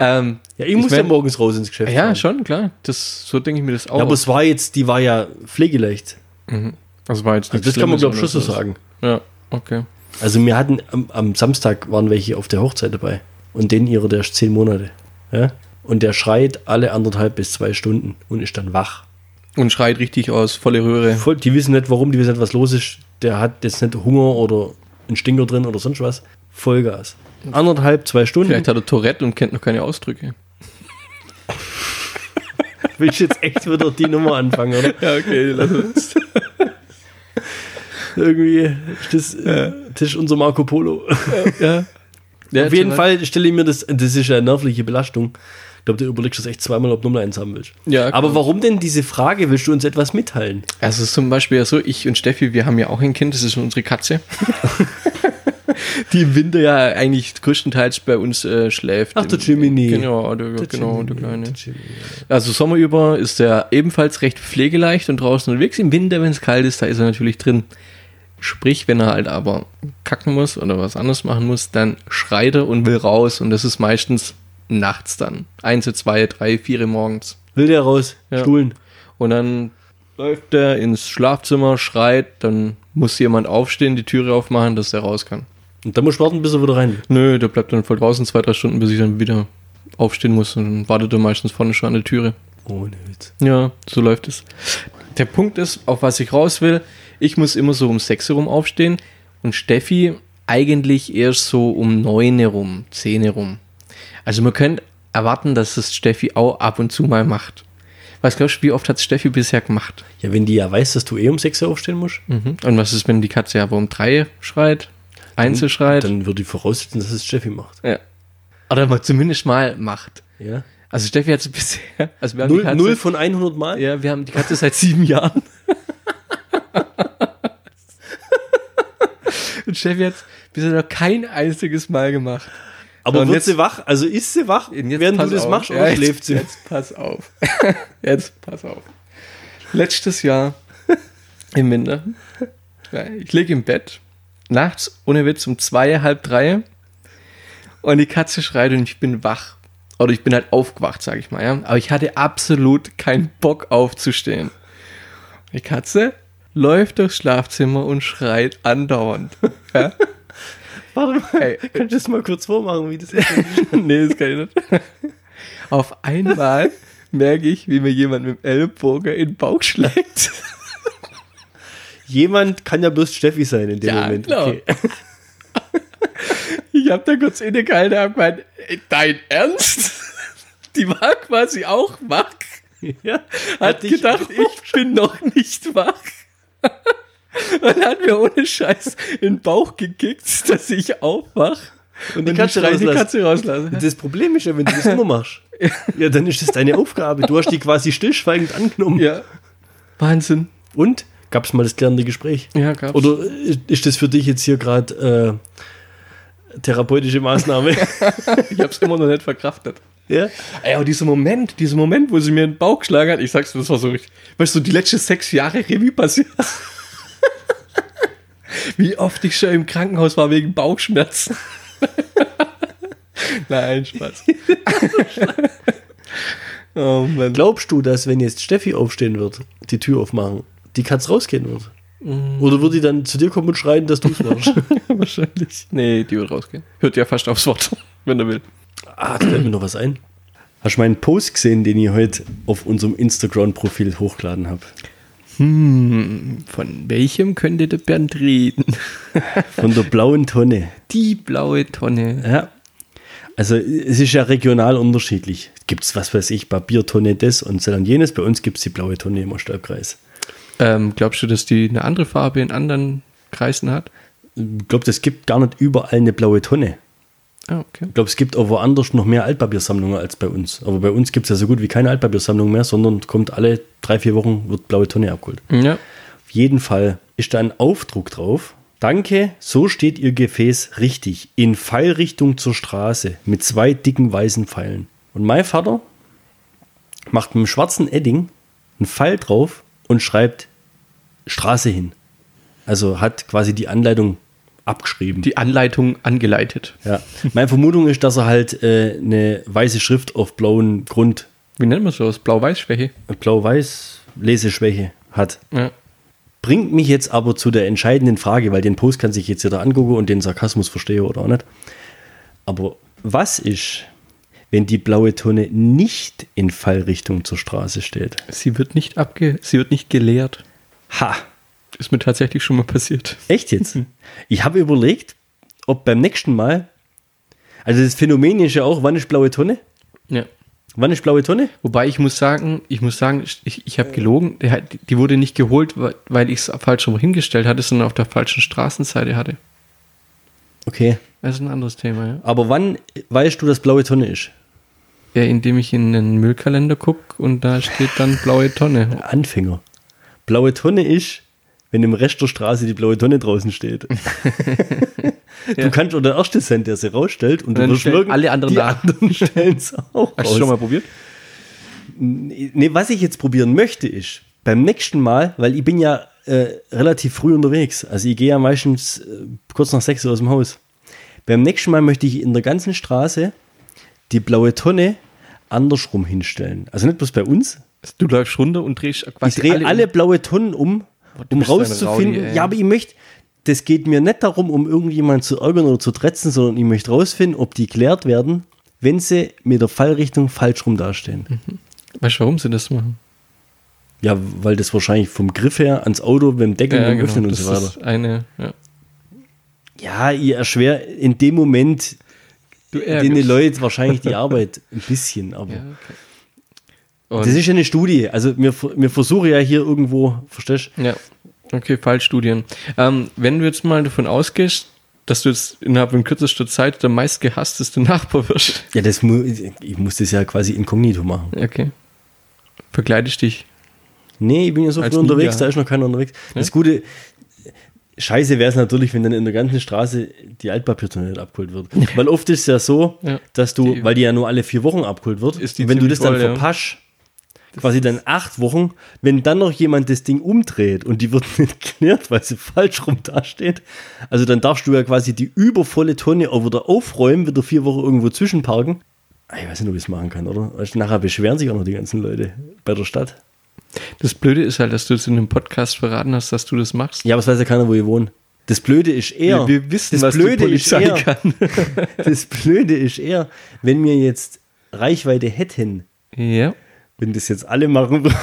Ähm, Ja, ich, muss ja mein- morgens raus ins Geschäft. ja, fahren. schon, klar. Das, so denke ich mir das auch. Ja, aber es war jetzt, die war ja pflegeleicht. das war jetzt Also das kann man, glaube ich, schon so sagen. Ja, okay. Also wir hatten am, am Samstag waren welche auf der Hochzeit dabei. Und den ihrer, der ist zehn Monate. Ja? Und der schreit alle anderthalb bis zwei Stunden und ist dann wach. Und schreit richtig aus, volle Röhre. Voll, die wissen nicht warum, die wissen nicht, was los ist. Der hat jetzt nicht Hunger oder einen Stinker drin oder sonst was. Vollgas. Anderthalb, zwei Stunden. Vielleicht hat er Tourette und kennt noch keine Ausdrücke. Willst du jetzt echt wieder die Nummer anfangen, oder? Ja, okay, lass uns. Irgendwie, das, äh, das ist unser Marco Polo. ja. ja. Auf jeden Fall stelle ich mir das, das ist ja eine nervliche Belastung. Ich glaube, du überlegst das echt zweimal, ob du Nummer eins haben willst. Ja, Aber warum denn diese Frage? Willst du uns etwas mitteilen? Also zum Beispiel ja so, ich und Steffi, wir haben ja auch ein Kind, das ist unsere Katze. die im Winter ja eigentlich größtenteils bei uns äh, schläft. Ach, der Jiminy. Genau, der, Der genau, Jiminy, der Kleine. der Jiminy. Also Sommer über ist er ebenfalls recht pflegeleicht und draußen unterwegs. Im Winter, wenn es kalt ist, da ist er natürlich drin. Sprich, wenn er halt aber kacken muss oder was anderes machen muss, dann schreit er und will raus. Und das ist meistens nachts dann. Eins, zwei, drei, vier morgens. Will der raus? Ja. Stuhlen. Und dann läuft er ins Schlafzimmer, schreit, dann muss jemand aufstehen, die Türe aufmachen, dass er raus kann. Und dann musst du warten, bis er wieder rein will. Nö, der bleibt dann voll draußen zwei, drei Stunden, bis ich dann wieder aufstehen muss. Und dann wartet er meistens vorne schon an der Türe. Ohne Witz. Ja, so läuft es. Der Punkt ist, auf was ich raus will, ich muss immer so um 6 herum aufstehen und Steffi eigentlich erst so um 9 herum, 10 herum. Also man könnte erwarten, dass es Steffi auch ab und zu mal macht. Was glaubst du, wie oft hat Steffi bisher gemacht? Ja, wenn die ja weiß, dass du eh um 6 Uhr aufstehen musst, Mhm. Und was ist, wenn die Katze aber um 3 schreit, Einzel schreit? dann würde ich voraussetzen, dass es Steffi macht. ja. Oder mal zumindest mal macht. Ja. Also Steffi hat es bisher, also wir haben die Null, Katze, null von 100 Mal? Ja, wir haben die Katze seit sieben Jahren. Und Steffi hat bisher noch kein einziges Mal gemacht. Aber Und wird jetzt- sie wach? Also ist sie wach, während du das auf. machst, Ja, oder schläft sie? Jetzt pass auf. jetzt pass auf. Letztes Jahr Im Winter. Ich liege im Bett, nachts, ohne Witz, um zwei, halb drei. Und die Katze schreit und ich bin wach. Oder ich bin halt aufgewacht, sag ich mal, ja. Aber ich hatte absolut keinen Bock aufzustehen. Die Katze läuft durchs Schlafzimmer und schreit andauernd. Ja? Warte mal, Ey, kannst du das mal kurz vormachen, wie das ist? nee, das kann ich nicht. Auf einmal merke ich, wie mir jemand mit dem Ellbogen in den Bauch schlägt. Jemand kann ja bloß Steffi sein in dem Ja, Moment. klar. Ich habe da kurz innegehalten und hab gemeint, "Ey, dein Ernst? Die war quasi auch wach. Ja, Hat dich gedacht, ich bin noch nicht wach. Und hat mir ohne Scheiß in den Bauch gekickt, dass ich aufwach. Und die Katze die rauslassen. Katze rauslassen. Das Problem ist ja, wenn du das immer machst, ja, dann ist das deine Aufgabe. Du hast die quasi stillschweigend angenommen. Ja. Wahnsinn. Und? Gab es mal das klärende Gespräch? Ja, gab's. Oder ist- das für dich jetzt hier gerade äh, therapeutische Maßnahme? ich hab's immer noch nicht verkraftet. Ja? Ey, aber dieser Moment, dieser Moment, wo sie mir in den Bauch geschlagen hat, ich sag's dir, das war so richtig, weißt du, die letzten sechs Jahre Revue passiert. Wie oft ich schon im Krankenhaus war wegen Bauchschmerzen. Nein, Spaß. oh Mann. Glaubst du, dass wenn jetzt Steffi aufstehen wird, die Tür aufmachen, die Katze rausgehen wird? Oder wird die dann zu dir kommen und schreien, dass du es machst? Wahrscheinlich. Nee, die wird rausgehen. Hört ja fast aufs Wort, wenn er will. Ah, da fällt mir noch was ein. Hast du meinen Post gesehen, den ich heute auf unserem Instagram-Profil hochgeladen habe? Hm, von welchem könnte der Bernd reden? Von der blauen Tonne. Die blaue Tonne. Ja. Also es ist ja regional unterschiedlich. Gibt es, was weiß ich, Papiertonne das und so und jenes. Bei uns gibt es die blaue Tonne im Ostalbkreis. Ähm, glaubst du, dass die eine andere Farbe in anderen Kreisen hat? Ich glaube, es gibt gar nicht überall eine blaue Tonne. Ah, okay. Ich glaube, es gibt auch woanders noch mehr Altpapiersammlungen als bei uns. Aber bei uns gibt es ja so gut wie keine Altpapiersammlung mehr, sondern kommt alle drei, vier Wochen wird blaue Tonne abgeholt. Ja. Auf jeden Fall ist da ein Aufdruck drauf. Danke, so steht Ihr Gefäß richtig. In Pfeilrichtung zur Straße mit zwei dicken weißen Pfeilen. Und mein Vater macht mit dem schwarzen Edding einen Pfeil drauf und schreibt Straße hin. Also hat quasi die Anleitung abgeschrieben. Die Anleitung angeleitet. ja. Meine Vermutung ist, dass er halt äh, eine weiße Schrift auf blauen Grund, Wie nennt man sowas? Blau-Weiß-Schwäche? äh, blau-weiß Leseschwäche hat. Ja. Bringt mich jetzt aber zu der entscheidenden Frage, weil den Post kann sich jetzt jeder angucken und den Sarkasmus verstehe oder auch nicht. Aber was ist, wenn die blaue Tonne nicht in Fallrichtung zur Straße steht? Sie wird nicht abge... Sie wird nicht geleert. Ha! Ist mir tatsächlich schon mal passiert. Echt jetzt? Ich habe überlegt, ob beim nächsten Mal, also das Phänomen ist ja auch, wann ist blaue Tonne? Ja. Wann ist blaue Tonne? Wobei ich muss sagen, ich muss sagen, ich, ich habe gelogen. Die wurde nicht geholt, weil- weil ich es falsch rum hingestellt hatte, sondern auf der falschen Straßenseite hatte. Okay. Das ist ein anderes Thema, ja. Aber wann weißt du, dass blaue Tonne ist? Ja, indem ich in den Müllkalender gucke und da steht dann blaue Tonne. Anfänger. Blaue Tonne ist, wenn im Rest der Straße die blaue Tonne draußen steht. Ja. Du kannst auch der Erste sein, der sie rausstellt und, Und du wirst merken, alle anderen die anderen stellen es auch Hast du raus. schon mal probiert? Nee, was ich jetzt probieren möchte, ist, beim nächsten Mal, weil ich bin ja äh, relativ früh unterwegs, also ich gehe ja meistens äh, kurz nach sechs Uhr aus dem Haus. Beim nächsten Mal möchte ich in der ganzen Straße die blaue Tonne andersrum hinstellen. Also nicht bloß bei uns. Du läufst runter und drehst Ich quasi drehe alle, um. blaue Tonnen um, du um rauszufinden. Ey. ja, aber ich möchte, das geht mir nicht darum, um irgendjemanden zu ärgern oder zu tretzen, sondern ich möchte rausfinden, ob die klärt werden, wenn sie mit der Fallrichtung falsch rum dastehen. Weißt du, warum sie das machen? Ja, weil das wahrscheinlich vom Griff her ans Auto, beim Deckeln, beim Öffnen und so weiter. ist eine, ja. Ja, ihr erschwert in dem Moment den Leuten wahrscheinlich die Arbeit ein bisschen, aber Ja, okay. Und, das ist ja eine Studie. Also wir, wir versuchen ja hier irgendwo, verstehst du? ja, okay, Fallstudien. Ähm, wenn du jetzt mal davon ausgehst, dass du jetzt innerhalb von kürzester Zeit der meistgehassteste Nachbar wirst. Ja, das mu ich muss das ja quasi inkognito machen. Okay. Verkleidest dich. Nee, ich bin ja so früh unterwegs, Ninja. da ist noch keiner unterwegs. Das Gute, scheiße wäre es natürlich, wenn dann in der ganzen Straße die Altpapiertonne nicht abgeholt wird. Weil oft ist es ja so, Ja. dass du, Die- weil die ja nur alle vier Wochen abgeholt wird, wenn du das dann voll, ja. verpasst, quasi dann acht Wochen, wenn dann noch jemand das Ding umdreht und die wird nicht geklärt, weil sie falsch rum dasteht, also dann darfst du ja quasi die übervolle Tonne auch wieder aufräumen, wieder vier Wochen irgendwo zwischenparken. Ich weiß nicht, ob ich es machen kann, oder? Du, Nachher beschweren sich auch noch die ganzen Leute bei der Stadt. Das Blöde ist halt, dass du es in einem Podcast verraten hast, dass du das machst. Ja, aber es weiß ja keiner, wo ihr wohnt. Das Blöde ist eher. Wir, wir wissen, das was Blöde die Polizei ist eher, kann. Das Blöde ist eher, wenn wir jetzt Reichweite hätten, Ja, wenn das jetzt alle machen würden.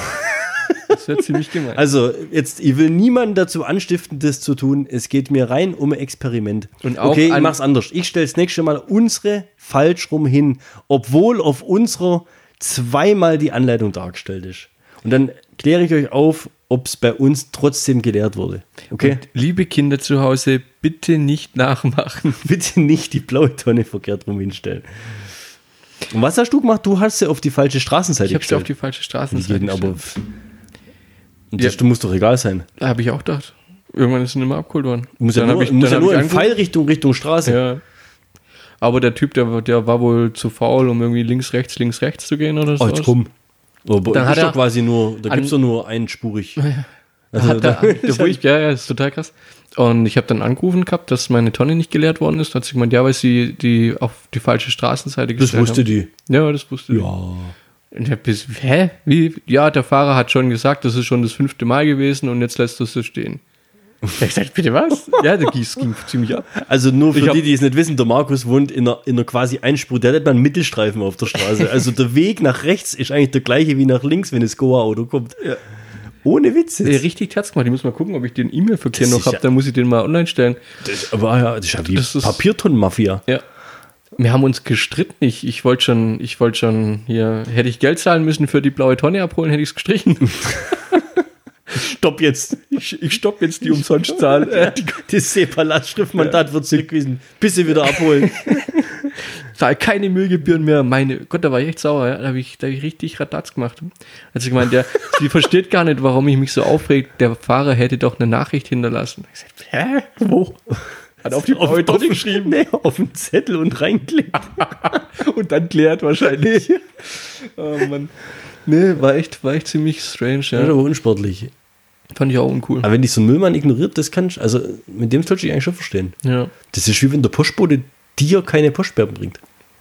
das wäre ziemlich gemein. Also, jetzt, ich will niemanden dazu anstiften, das zu tun. Es geht mir rein um ein Experiment. Und auch okay, ich mach's anders. Ich stelle das nächste Mal unsere falsch rum hin, obwohl auf unserer zweimal die Anleitung dargestellt ist. Und dann kläre ich euch auf, ob es bei uns trotzdem gelehrt wurde. Okay? Und liebe Kinder zu Hause, bitte nicht nachmachen. Bitte nicht die blaue Tonne verkehrt rum hinstellen. Und was hast du gemacht? Du hast sie auf die falsche Straßenseite Ich habe sie auf gestellt. die falsche Straßenseite aber. gestellt. Und Ja. das muss doch egal sein. Da habe ich auch gedacht. Irgendwann ist es nicht mehr abgeholt worden. Muss ja Dann nur, hab ich- muss ja nur ich in. Pfeilrichtung Richtung Straße. Ja. Aber der Typ, der, der war wohl zu faul, um irgendwie links, rechts, links, rechts zu gehen oder so. Oh, jetzt komm. Aber Dann hat er quasi nur, da gibt es doch nur einspurig. Also, hat er, der, wo ich, ja, ja, ist total krass. Und ich habe dann angerufen gehabt, dass meine Tonne nicht geleert worden ist. Da hat sie gemeint, ja, weil sie die auf die falsche Straßenseite das gestellt wusste haben. die. Ja, das wusste die. Ja. Und ich hab bis, hä? Wie? Ja, der Fahrer hat schon gesagt, das ist schon das fünfte Mal gewesen und jetzt lässt du es so stehen. Ich hab gesagt, bitte was? ja, der ging, ging ziemlich ab. Also nur für Ich hab- die, die es nicht wissen, der Markus wohnt in einer, in einer quasi Einspur, der hat nicht mal einen Mittelstreifen auf der Straße. Also der Weg nach rechts ist eigentlich der gleiche wie nach links, wenn das Goa-Auto kommt. Ohne Witz jetzt. richtig Herz gemacht. Ich muss mal gucken, ob ich den E-Mail-Verkehr noch habe. ja- Dann muss ich den mal online stellen. Das, aber ja, das ist ja ist- Papiertonnenmafia. Ja. Wir haben uns gestritten. Ich, ich wollte schon, ich wollte schon hier, hätte ich Geld zahlen müssen für die blaue Tonne abholen, hätte ich es gestrichen. Stopp jetzt. Ich, ich stopp jetzt die Umsonstzahl. Die Das Separat-Schriftmandat wird zurückgewiesen. Bis sie wieder abholen. zahl keine Müllgebühren mehr. Meine Gott, da war ich echt sauer. Ja. Da habe ich, da hab ich richtig Radatz gemacht. Hat sie gemeint, der, sie versteht gar nicht, warum ich mich so aufregt. Der Fahrer hätte doch eine Nachricht hinterlassen. Ich gesagt, hä? Wo? Hat auf die blaue Tonne geschrieben. Nee, auf den Zettel und reinklickt. Und dann klärt wahrscheinlich. oh Mann. Nee, war echt, war echt ziemlich strange, Das ist ja. aber unsportlich. Fand ich auch uncool. Aber wenn dich so ein Müllmann ignoriert, das kann ich, also mit dem sollst du dich eigentlich schon verstehen. Ja. Das ist wie wenn der Postbote dir keine Postbeeren bringt.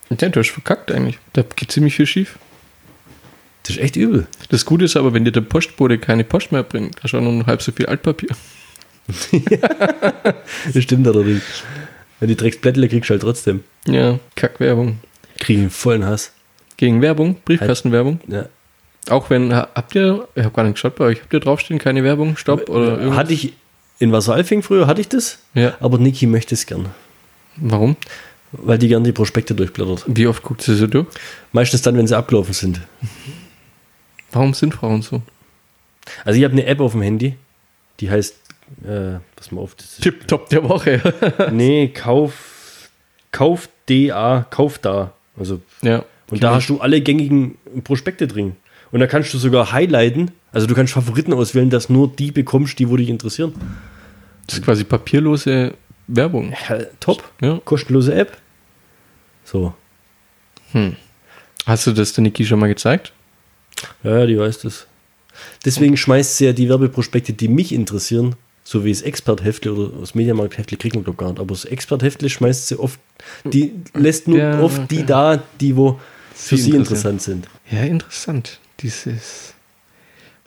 Ja, du hast verkackt eigentlich. Da geht ziemlich viel schief. Das ist echt übel. Das Gute ist aber, wenn dir der Postbote keine Post mehr bringt, hast du auch noch halb so viel Altpapier. Das stimmt allerdings. Wenn die Drecksblättle kriegst du halt trotzdem. Ja, Kackwerbung. Kriegen vollen Hass. Gegen Werbung, Briefkastenwerbung. Ja. Auch wenn, ha- habt ihr, ich habe gar nicht geschaut bei euch, habt ihr draufstehen, keine Werbung, Stopp oder irgendwas? Hatte ich in Wasseralfing früher, hatte ich das. Ja. Aber Niki möchte es gern. Warum? Weil die gern die Prospekte durchblättert. Wie oft guckt sie so durch? Meistens dann, wenn sie abgelaufen sind. Warum sind Frauen so? Also ich habe eine App auf dem Handy, die heißt, äh, pass mal auf, das ist, Tipptopp der Woche. nee, Kauf, Kauf DA, Kauf da. Also, ja. und da hast du alle gängigen Prospekte drin. Und da kannst du sogar highlighten, also du kannst Favoriten auswählen, dass nur die bekommst, die wo dich interessieren. Das ist quasi papierlose Werbung. Ja, top, Ja. kostenlose App. So, Hast du das der Niki schon mal gezeigt? ja, die weiß das. Deswegen schmeißt sie ja die Werbeprospekte, die mich interessieren, so wie das Expert-Heftle oder das Mediamarkt-Heftle kriegen wir doch gar nicht, aber das Expert-Heftle schmeißt sie oft, die lässt nur Ja, oft die da, die wo für Sie interessant sind. Ja, interessant. Dieses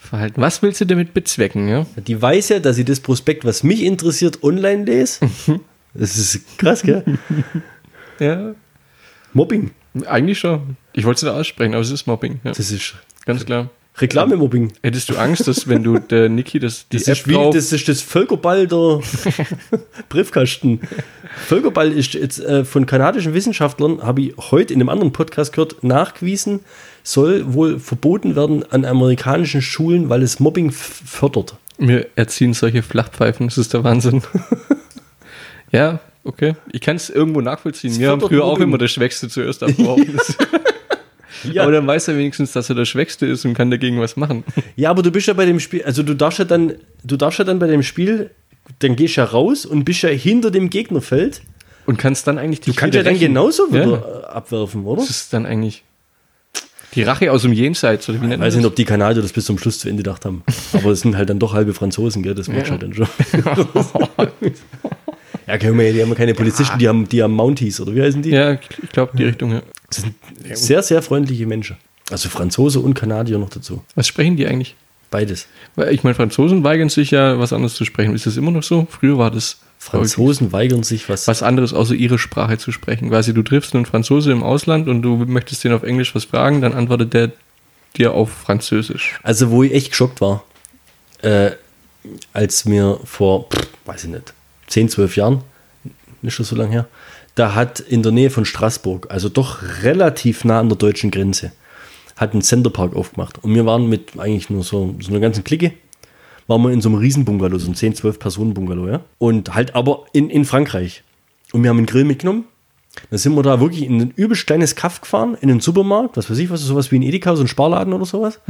Verhalten. Was willst du damit bezwecken, ja? Die weiß ja, dass ich das Prospekt, was mich interessiert, online lese. Das ist krass, gell? Ja. Mobbing. Eigentlich schon. Ich wollte es nicht aussprechen, aber es ist Mobbing. Ja, Das ist ganz klar. Reklamemobbing. Hättest du Angst, dass wenn du der Niki das, die Das App ist, wie, drauf, das ist das Völkerball der Briefkasten. Völkerball ist jetzt äh, von kanadischen Wissenschaftlern, habe ich heute in einem anderen Podcast gehört, nachgewiesen, soll wohl verboten werden an amerikanischen Schulen, weil es Mobbing fördert. wir erziehen solche Flachpfeifen, das ist der Wahnsinn. ja, okay. Ich kann es irgendwo nachvollziehen. Es Wir haben früher auch Mobbing. immer der Schwächste zuerst abgeworfen. Ja. Aber dann weiß er wenigstens, dass er der Schwächste ist und kann dagegen was machen. Ja, aber du bist ja bei dem Spiel, also du darfst ja dann, du darfst ja dann bei dem Spiel, dann gehst du ja raus und bist ja hinter dem Gegnerfeld. Und kannst dann eigentlich die Du kannst ja dann genauso Ja. wieder äh, abwerfen, oder? Das ist dann eigentlich. Die Rache aus dem Jenseits, oder wie Ich nennt man weiß nicht, ob die Kanadier das bis zum Schluss zu Ende gedacht haben. Aber es sind halt dann doch halbe Franzosen, gell? Das merkst du halt dann schon. Ja, wir, die haben ja keine Polizisten, die haben, die haben Mounties, oder wie heißen die? Ja, ich glaube, die Richtung, ja. Das sind sehr, sehr freundliche Menschen. Also Franzose und Kanadier noch dazu. Was sprechen die eigentlich? Beides. Weil ich meine, Franzosen weigern sich ja, was anderes zu sprechen. Ist das immer noch so? Früher war das Franzosen weigern sich was. was anderes außer ihre Sprache zu sprechen. Quasi, du triffst einen Franzose im Ausland und du möchtest den auf Englisch was fragen, dann antwortet der dir auf Französisch. Also, wo ich echt geschockt war, äh, als mir vor, pff, weiß ich nicht, 10, 12 Jahren, nicht schon so lange her, da hat in der Nähe von Straßburg, also doch relativ nah an der deutschen Grenze, hat ein Centerpark aufgemacht. Und wir waren mit eigentlich nur so, so einer ganzen Clique, waren wir in so einem Riesenbungalow, so ein 10, 12 Personen Bungalow, ja. Und halt aber in, in Frankreich. Und wir haben einen Grill mitgenommen. Dann sind wir da wirklich in ein übelst kleines Kaff gefahren, in einen Supermarkt, was weiß ich, was sowas wie ein Edeka, so ein Sparladen oder sowas.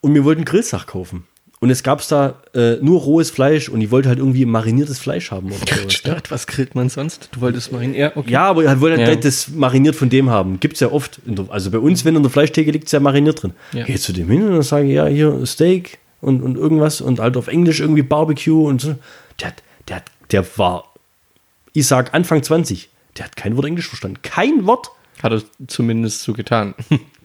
Und wir wollten Grillsach kaufen. Und es gab da äh, nur rohes Fleisch und ich wollte halt irgendwie mariniertes Fleisch haben oder sowas. Stört, was grillt man sonst? Du wolltest mal hin? Ja, okay. Ja, aber ich wollte halt Ja. das mariniert von dem haben. Gibt es ja oft. Der, also bei uns, wenn in der Fleischtheke liegt, ist ja mariniert drin. Ja. Geh zu dem hin und dann sage ich, ja, hier Steak und, und irgendwas und halt auf Englisch irgendwie Barbecue und so. Der, hat- der, hat- der war, ich sag Anfang 20, der hat kein Wort Englisch verstanden. Kein Wort. Hat er zumindest so getan.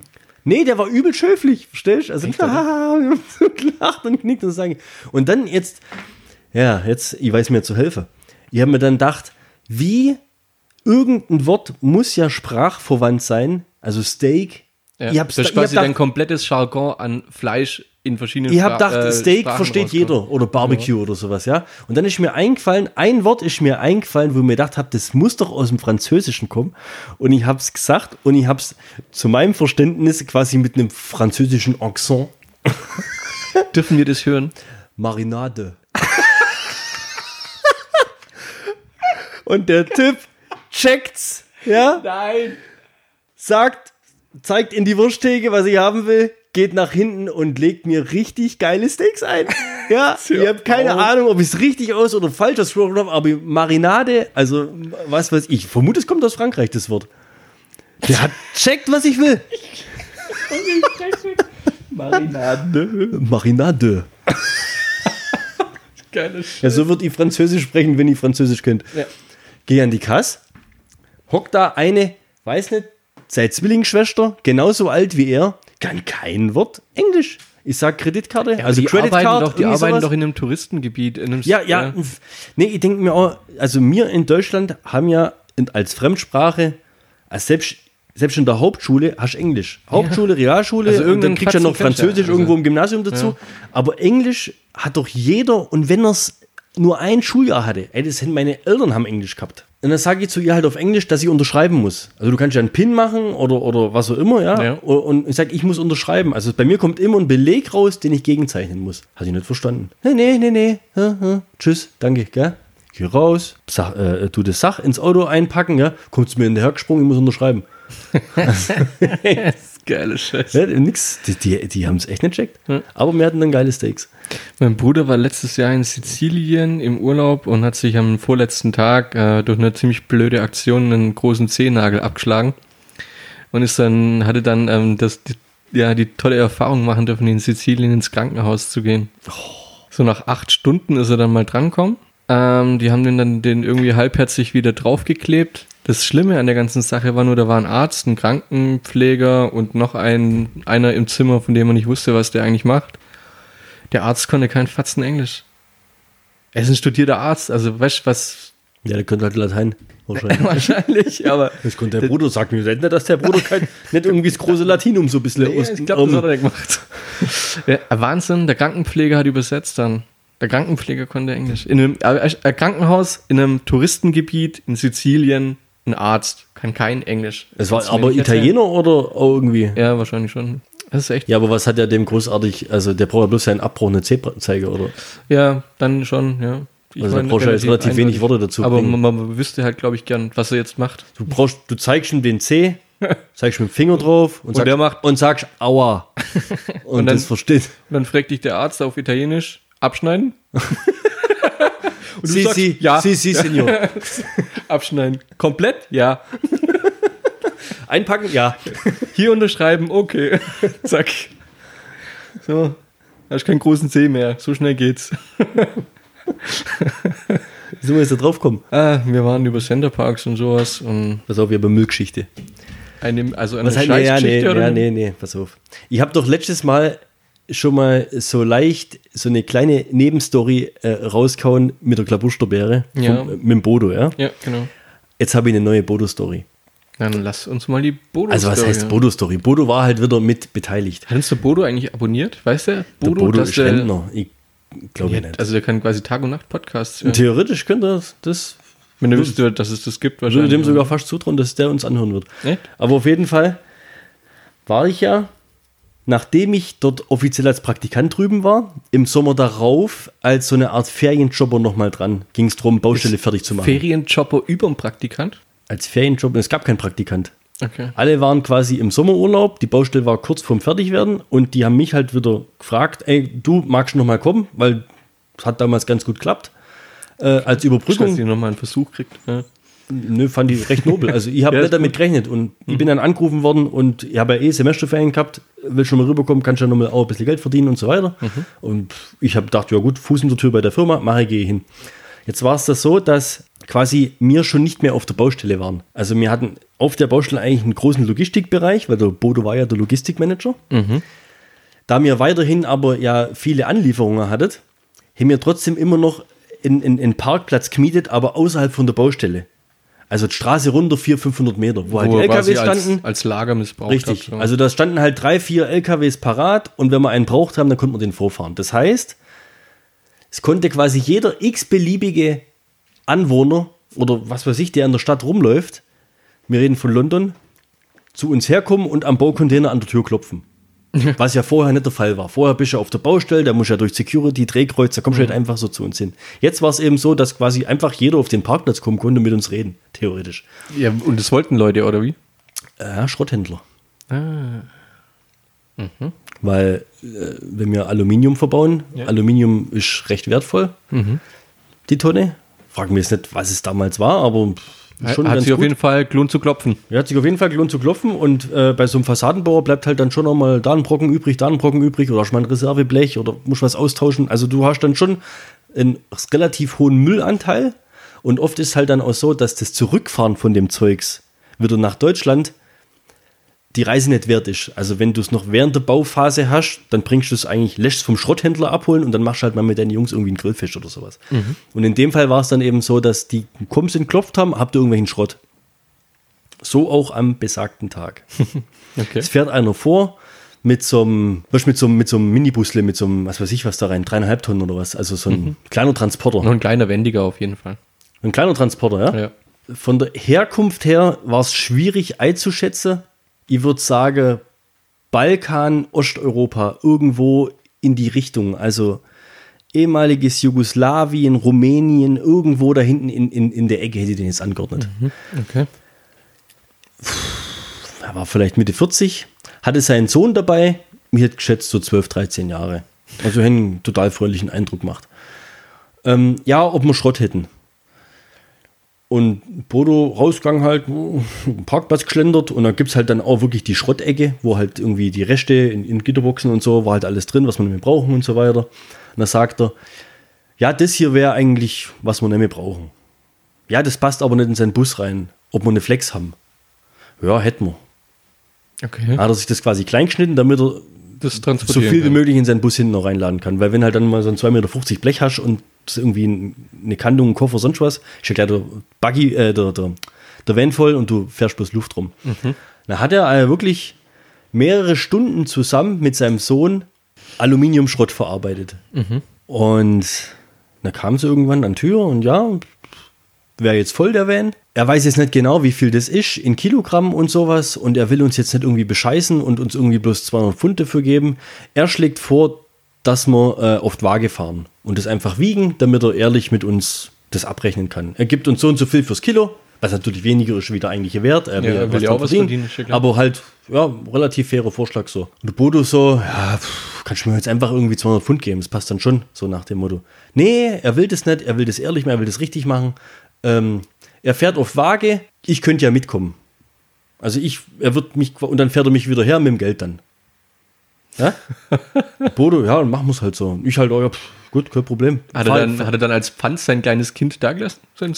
Nee, der war übel schöflich, verstehst du? Also, Echt, gelacht und knickt und sagen. Und dann jetzt, ja, jetzt, ich weiß mir zu helfen. Ich habe mir dann gedacht, wie irgendein Wort muss ja sprachverwandt sein, also Steak. Ja. Ich hab's das da- hab quasi dein komplettes Jargon an Fleisch in verschiedenen Ich habe gedacht, äh, Steak Sprachen versteht rauskommt. jeder oder Barbecue oder sowas, ja. Und dann ist mir eingefallen, ein Wort ist mir eingefallen, wo ich mir gedacht habe, das muss doch aus dem Französischen kommen. Und ich habe es gesagt und ich habe es zu meinem Verständnis quasi mit einem französischen Accent Dürfen wir das hören? Marinade. Und der Typ checkt's, ja, Nein. sagt, zeigt in die Wursttheke, was ich haben will, geht nach hinten und legt mir richtig geile Steaks ein. Ja, ich habe keine Ahnung, ob ich es richtig aus oder falsch ausgesprochen habe, aber Marinade, also was weiß ich, ich vermute, es kommt aus Frankreich, das Wort. Der hat checkt, was ich will. Marinade. Marinade. Geile Ja, so wird ich Französisch sprechen, wenn ich Französisch könnt. Ja. Geh an die Kasse, hockt da eine, weiß nicht, seine Zwillingsschwester, genauso alt wie er, kann kein Wort Englisch. Ich sag Kreditkarte, also die Credit arbeiten, Card, doch, die arbeiten sowas. doch in einem Touristengebiet. In einem Ja, ja. Nee, ich denke mir auch, also wir in Deutschland haben ja als Fremdsprache, als selbst, selbst in der Hauptschule hast du Englisch. Hauptschule, Realschule, Also und dann kriegst du ja noch ja. Französisch Also- irgendwo im Gymnasium dazu. Aber Englisch hat doch jeder und wenn er es nur ein Schuljahr hatte, ey, das sind meine Eltern haben Englisch gehabt. Und dann sage ich zu ihr halt auf Englisch, dass sie unterschreiben muss. Also du kannst ja einen Pin machen oder, oder was auch immer, ja. Ja. Und ich sage, ich muss unterschreiben. Also bei mir kommt immer ein Beleg raus, den ich gegenzeichnen muss. Hat ich nicht verstanden. Nee, nee, nee, nee. Ja, ja. Tschüss, danke, gell? Geh raus, sag, äh, tu das Sach ins Auto einpacken, ja. Kommst mir hinterher gesprungen, ich muss unterschreiben. Geile Scheiße. Ja, nix. Die, die, die haben es echt nicht checkt. Aber wir hatten dann geile Steaks. Mein Bruder war letztes Jahr in Sizilien im Urlaub und hat sich am vorletzten Tag äh, durch eine ziemlich blöde Aktion einen großen Zehennagel abgeschlagen und ist dann hatte dann ähm, das die, ja die tolle Erfahrung machen dürfen in Sizilien ins Krankenhaus zu gehen. So nach acht Stunden ist er dann mal drankommen. Ähm, die haben den dann den irgendwie halbherzig wieder draufgeklebt. Das Schlimme an der ganzen Sache war nur, da war ein Arzt, ein Krankenpfleger und noch ein einer im Zimmer, von dem man nicht wusste, was der eigentlich macht. Der Arzt konnte kein Fatzen Englisch. Er ist ein studierter Arzt, also weißt du was? Ja, der könnte halt Latein. Wahrscheinlich. Wahrscheinlich, aber. Das konnte der Bruder, sagt mir nicht, dass der Bruder kein, nicht irgendwie das große Latinum so ein bisschen Ja, aus ich glaube, das hat er gemacht. Ja, Wahnsinn, der Krankenpfleger hat übersetzt dann. Der Krankenpfleger konnte Englisch. In einem äh, äh, Krankenhaus, in einem Touristengebiet in Sizilien, ein Arzt kann kein Englisch. Es war aber erzählen? Italiener oder irgendwie? Ja, wahrscheinlich schon. Das ist echt. Ja, aber was hat er dem großartig, also der braucht ja bloß seinen Abbruch, eine C-Zeiger, oder? Ja, dann schon, ja. Ich Also da meine, brauchst du jetzt relativ wenig. Worte dazu Aber man, man wüsste halt, glaube ich, gern, was er jetzt macht. Du brauchst, du zeigst ihm den C, zeigst mit dem Finger drauf und, sagst, der macht- und sagst Aua. Und, Und dann- das versteht. Und dann fragt dich der Arzt auf Italienisch, abschneiden? Und du Si, sagst, si, ja. si, si, Signor. Abschneiden. Komplett? Ja. Einpacken, ja. Hier unterschreiben, okay. Zack. So, hast keinen großen See mehr. So schnell geht's. Wie sind wir jetzt da drauf kommen? Ah, wir waren über Centerparks und sowas und Pass auf, wir haben Müllgeschichte. eine, also eine Was heißt, nee, nee, nee, nee, pass auf. Ich habe doch letztes Mal schon mal so leicht so eine kleine Nebenstory äh, rauskauen mit der Klabusterbeere Ja. vom- mit dem Bodo, ja. Ja, genau. Jetzt habe ich eine neue Bodo-Story. Dann lass uns mal die Bodo Also was heißt Bodo-Story? Bodo war halt wieder mit beteiligt. Hat uns der Bodo eigentlich abonniert? Weißt du? Der Bodo ist Rentner. Ich glaube Ja, nicht. also der kann quasi Tag und Nacht Podcasts hören. Theoretisch könnte das, das Wenn du wüsstest, dass es das gibt, würde wahrscheinlich. dem sogar fast zutrauen, dass der uns anhören wird. Echt? Aber auf jeden Fall war ich ja, nachdem ich dort offiziell als Praktikant drüben war, im Sommer darauf als so eine Art Ferienjobber nochmal dran. Ging es darum, Baustelle fertig zu machen. Ferienjobber über dem Praktikant? als Ferienjob, es gab keinen Praktikant. Okay. Alle waren quasi im Sommerurlaub, die Baustelle war kurz vorm Fertigwerden und die haben mich halt wieder gefragt, ey, du magst noch mal kommen, weil es hat damals ganz gut geklappt. Äh, als Dass Überbrückung, die nochmal einen Versuch kriegt. Ja. Nö, fand ich recht nobel. Also ich habe Ja, nicht damit gut. gerechnet und ich bin dann angerufen worden und ich habe ja eh Semesterferien gehabt, will schon mal rüberkommen, kann schon noch mal auch ein bisschen Geld verdienen und so weiter. Und ich habe gedacht, ja gut, Fuß in der Tür bei der Firma, mache ich, gehe hin. Jetzt war es das so, dass quasi wir schon nicht mehr auf der Baustelle waren. Also wir hatten auf der Baustelle eigentlich einen großen Logistikbereich, weil der Bodo war ja der Logistikmanager. Da wir weiterhin aber ja viele Anlieferungen hattet, haben wir trotzdem immer noch einen Parkplatz gemietet, aber außerhalb von der Baustelle. Also die Straße runter 400, 500 Meter, wo halt die Wo er quasi LKWs standen. als, als Lager missbraucht Richtig. hat. so. Also da standen halt drei, vier LKWs parat und wenn wir einen braucht haben, dann konnte man den vorfahren. Das heißt, es konnte quasi jeder x-beliebige Anwohner oder was weiß ich, der in der Stadt rumläuft, wir reden von London, zu uns herkommen und am Baucontainer an der Tür klopfen. Was ja vorher nicht der Fall war. Vorher bist du auf der Baustelle, da musst du ja durch Security, Drehkreuz, da kommst du halt einfach so zu uns hin. Jetzt war es eben so, dass quasi einfach jeder auf den Parkplatz kommen konnte und mit uns reden, theoretisch. ja, und das wollten Leute, oder wie? Ja, Schrotthändler. Weil, äh, wenn wir Aluminium verbauen, Ja. Aluminium ist recht wertvoll, die Tonne. Fragen wir jetzt nicht, was es damals war, aber pff, schon hat sich auf gut. jeden Fall gelohnt zu klopfen. Ja, hat sich auf jeden Fall gelohnt zu klopfen und äh, bei so einem Fassadenbauer bleibt halt dann schon noch mal da ein Brocken übrig, da ein Brocken übrig oder hast mal ein Reserveblech oder musst was austauschen. Also du hast dann schon einen relativ hohen Müllanteil und oft ist halt dann auch so, dass das Zurückfahren von dem Zeugs wieder nach Deutschland die Reise nicht wert ist. Also wenn du es noch während der Bauphase hast, dann bringst du es eigentlich, lässt es vom Schrotthändler abholen und dann machst du halt mal mit deinen Jungs irgendwie einen Grillfisch oder sowas. Und in dem Fall war es dann eben so, dass die gekommen sind, klopft haben, habt ihr irgendwelchen Schrott. So auch am besagten Tag. Okay. Es fährt einer vor mit so einem, mit so, einem- mit so einem Minibusle, mit so einem, was weiß ich was da rein, dreieinhalb Tonnen oder was. Also so ein kleiner Transporter. Noch ein kleiner Wendiger auf jeden Fall. Ein kleiner Transporter, ja. Ja. Von der Herkunft her war es schwierig einzuschätzen. Ich würde sagen, Balkan, Osteuropa, irgendwo in die Richtung. Also ehemaliges Jugoslawien, Rumänien, irgendwo da hinten in, in, in der Ecke hätte ich den jetzt angeordnet. Okay. Er war vielleicht Mitte 40, hatte seinen Sohn dabei, ich hätte geschätzt so 12, 13 Jahre. Also einen total fröhlichen Eindruck gemacht. Ähm, ja, ob wir Schrott hätten. Und Bodo rausgegangen halt, Parkplatz geschlendert und da gibt es halt dann auch wirklich die Schrottecke, wo halt irgendwie die Reste in, in Gitterboxen und so, war halt alles drin, was wir nicht mehr brauchen und so weiter. Und da sagt er, ja, das hier wäre eigentlich, was wir nicht mehr brauchen. Ja, das passt aber nicht in seinen Bus rein, ob wir eine Flex haben. Ja, hätten wir. Okay. Hat er sich das quasi klein geschnitten, damit er Das so viel wie möglich in seinen Bus hinten noch reinladen kann. Weil wenn halt dann mal so ein 2,50 Meter Blech hast und das irgendwie ein- eine Kandung, ein Koffer, sonst was, ist ja gleich der Buggy, äh, der, der, der Van voll und du fährst bloß Luft rum. Da hat er äh, wirklich mehrere Stunden zusammen mit seinem Sohn Aluminiumschrott verarbeitet. Und da kam sie irgendwann an die Tür und ja, wäre jetzt voll der Van. Er weiß jetzt nicht genau, wie viel das ist in Kilogramm und sowas und er will uns jetzt nicht irgendwie bescheißen und uns irgendwie bloß 200 Pfund dafür geben. Er schlägt vor, dass wir äh, auf die Waage fahren und das einfach wiegen, damit er ehrlich mit uns das abrechnen kann. Er gibt uns so und so viel fürs Kilo, was natürlich weniger ist wie der eigentliche Wert. Er Ja, er will ja dran auch was verdienen, klar. aber halt, ja, relativ fairer Vorschlag so. Und der Bodo so, ja, pff, kannst du mir jetzt einfach irgendwie 200 Pfund geben, das passt dann schon, so nach dem Motto. Nee, er will das nicht, er will das ehrlich machen, er will das richtig machen. Ähm, er fährt auf Waage, ich könnte ja mitkommen. Also ich, er wird mich, und dann fährt er mich wieder her mit dem Geld dann. Ja? Bodo, ja, dann machen wir es halt so. Ich halt, oh ja, pff, gut, kein Problem. Hat er, dann, hat er dann als Pfand sein kleines Kind da gelassen? Sein?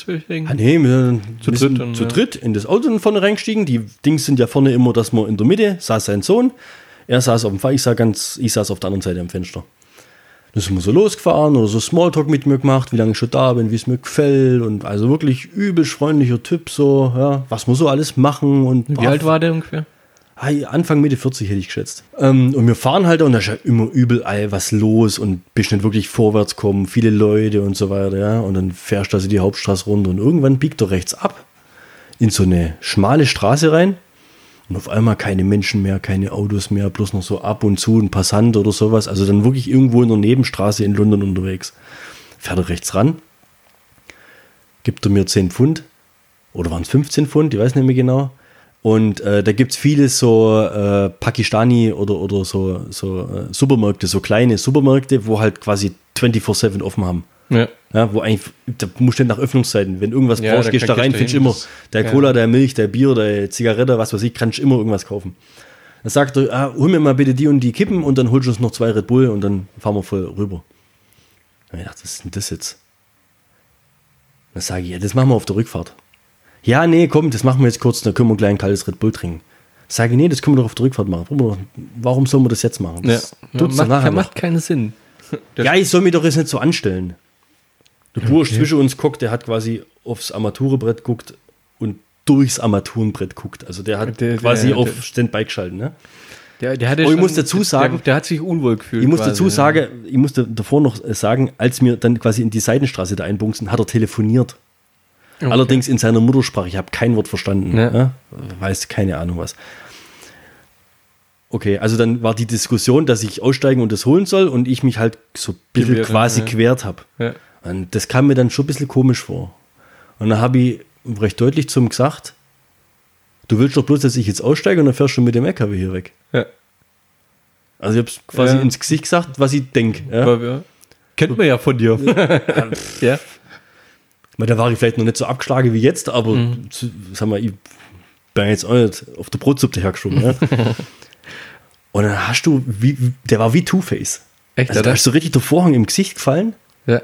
Ah, nee, wir Zu dritt sind dann, zu ja. dritt in das Auto dann vorne reingestiegen. Die Dings sind ja vorne immer, dass man in der Mitte saß sein Sohn. Er saß auf dem Fahr, ich saß ganz, ich saß auf der anderen Seite am Fenster. Dann sind wir so losgefahren oder so Smalltalk mit mir gemacht, wie lange ich schon da bin, wie es mir gefällt und also wirklich übelst freundlicher Typ, so, ja, was wir so alles machen und Wie alt war der ungefähr? Anfang Mitte 40 hätte ich geschätzt. Ähm, und wir fahren halt und da ist ja immer überall was los und bist nicht wirklich vorwärts kommen, viele Leute und so weiter, ja. Und dann fährst du also die Hauptstraße runter und irgendwann biegt er rechts ab in so eine schmale Straße rein und auf einmal keine Menschen mehr, keine Autos mehr, bloß noch so ab und zu ein Passant oder sowas. Also dann wirklich irgendwo in der Nebenstraße in London unterwegs. Fährt er rechts ran, gibt er mir 10 Pfund oder waren es 15 Pfund, ich weiß nicht mehr genau. Und äh, da gibt es viele so äh, Pakistani oder, oder so, so äh, Supermärkte, so kleine Supermärkte, wo halt quasi 24-7 offen haben. Ja. Ja, wo eigentlich, da musst du nach Öffnungszeiten, wenn irgendwas Ja, brauchst, gehst du da rein, du findest hin, immer der ja. Cola, der Milch, der Bier, der Zigarette, was weiß ich, kannst du immer irgendwas kaufen. Dann sagt er, ah, hol mir mal bitte die und die Kippen und dann holst du uns noch zwei Red Bull und dann fahren wir voll rüber. Dann hab ich gedacht, was ist denn das jetzt? Dann sage ich, ja, das machen wir auf der Rückfahrt. Ja, nee, komm, das machen wir jetzt kurz, dann können wir gleich ein kaltes Red Bull trinken. Sage ich, nee, das können wir doch auf der Rückfahrt machen. Warum, warum sollen wir das jetzt machen? Ja. Das Ja, tut's macht, nachher macht keinen Sinn. Der- Ja, ich soll mich doch jetzt nicht so anstellen. Der Bursch zwischen uns guckt, der hat quasi aufs Armaturenbrett guckt und durchs Armaturenbrett guckt. Also der hat Der- der- quasi der- auf Standby geschalten. Ne? Der, der hatte Aber ich schon- muss dazu sagen- der, der hat sich unwohl gefühlt. Ich muss quasi, dazu ja. sagen, ich musste davor noch äh, sagen, als wir dann quasi in die Seitenstraße da einbunksen, hat er telefoniert. Okay. Allerdings in seiner Muttersprache. Ich habe kein Wort verstanden. Ja. Ja. Weiß keine Ahnung was. Okay, also dann war die Diskussion, dass ich aussteigen und das holen soll und ich mich halt so ein bisschen Gewehrt, quasi ja. quert habe. Ja. Und das kam mir dann schon ein bisschen komisch vor. Und dann habe ich recht deutlich zum gesagt, du willst doch bloß, dass ich jetzt aussteige und dann fährst du mit dem LKW hier weg. Ja. Also ich habe es quasi ins Gesicht gesagt, was ich denke. Kennt man ja von dir. ja. Weil da war ich vielleicht noch nicht so abgeschlagen wie jetzt, aber Mhm. sag mal, ich bin jetzt auch nicht auf der Brotsuppe hergeschoben. Ja? und dann hast du, wie, der war wie Two-Face. Echt, Also da oder? ist so richtig der Vorhang im Gesicht gefallen. Ja.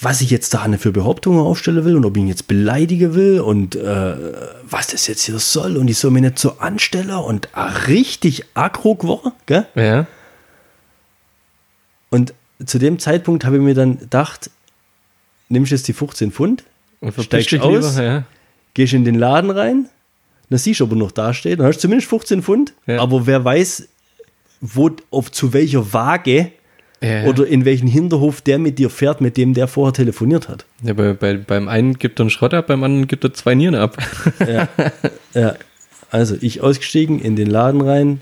was ich jetzt da für Behauptungen aufstellen will und ob ich ihn jetzt beleidigen will und äh, was das jetzt hier soll und ich soll mich nicht so anstellen und richtig aggro geworden, gell? Ja. Und zu dem Zeitpunkt habe ich mir dann gedacht, nimmst jetzt die 15 Pfund, Und Steigst aus? lieber, Ja. gehst in den Laden rein, dann siehst du, ob er noch da steht, dann hast du zumindest 15 Pfund, Ja. aber wer weiß, wo, auf zu welcher Waage Ja. oder in welchen Hinterhof der mit dir fährt, mit dem der vorher telefoniert hat. Ja, bei, bei, beim einen gibt er einen Schrott ab, beim anderen gibt er zwei Nieren ab. Ja, also ich ausgestiegen, in den Laden rein,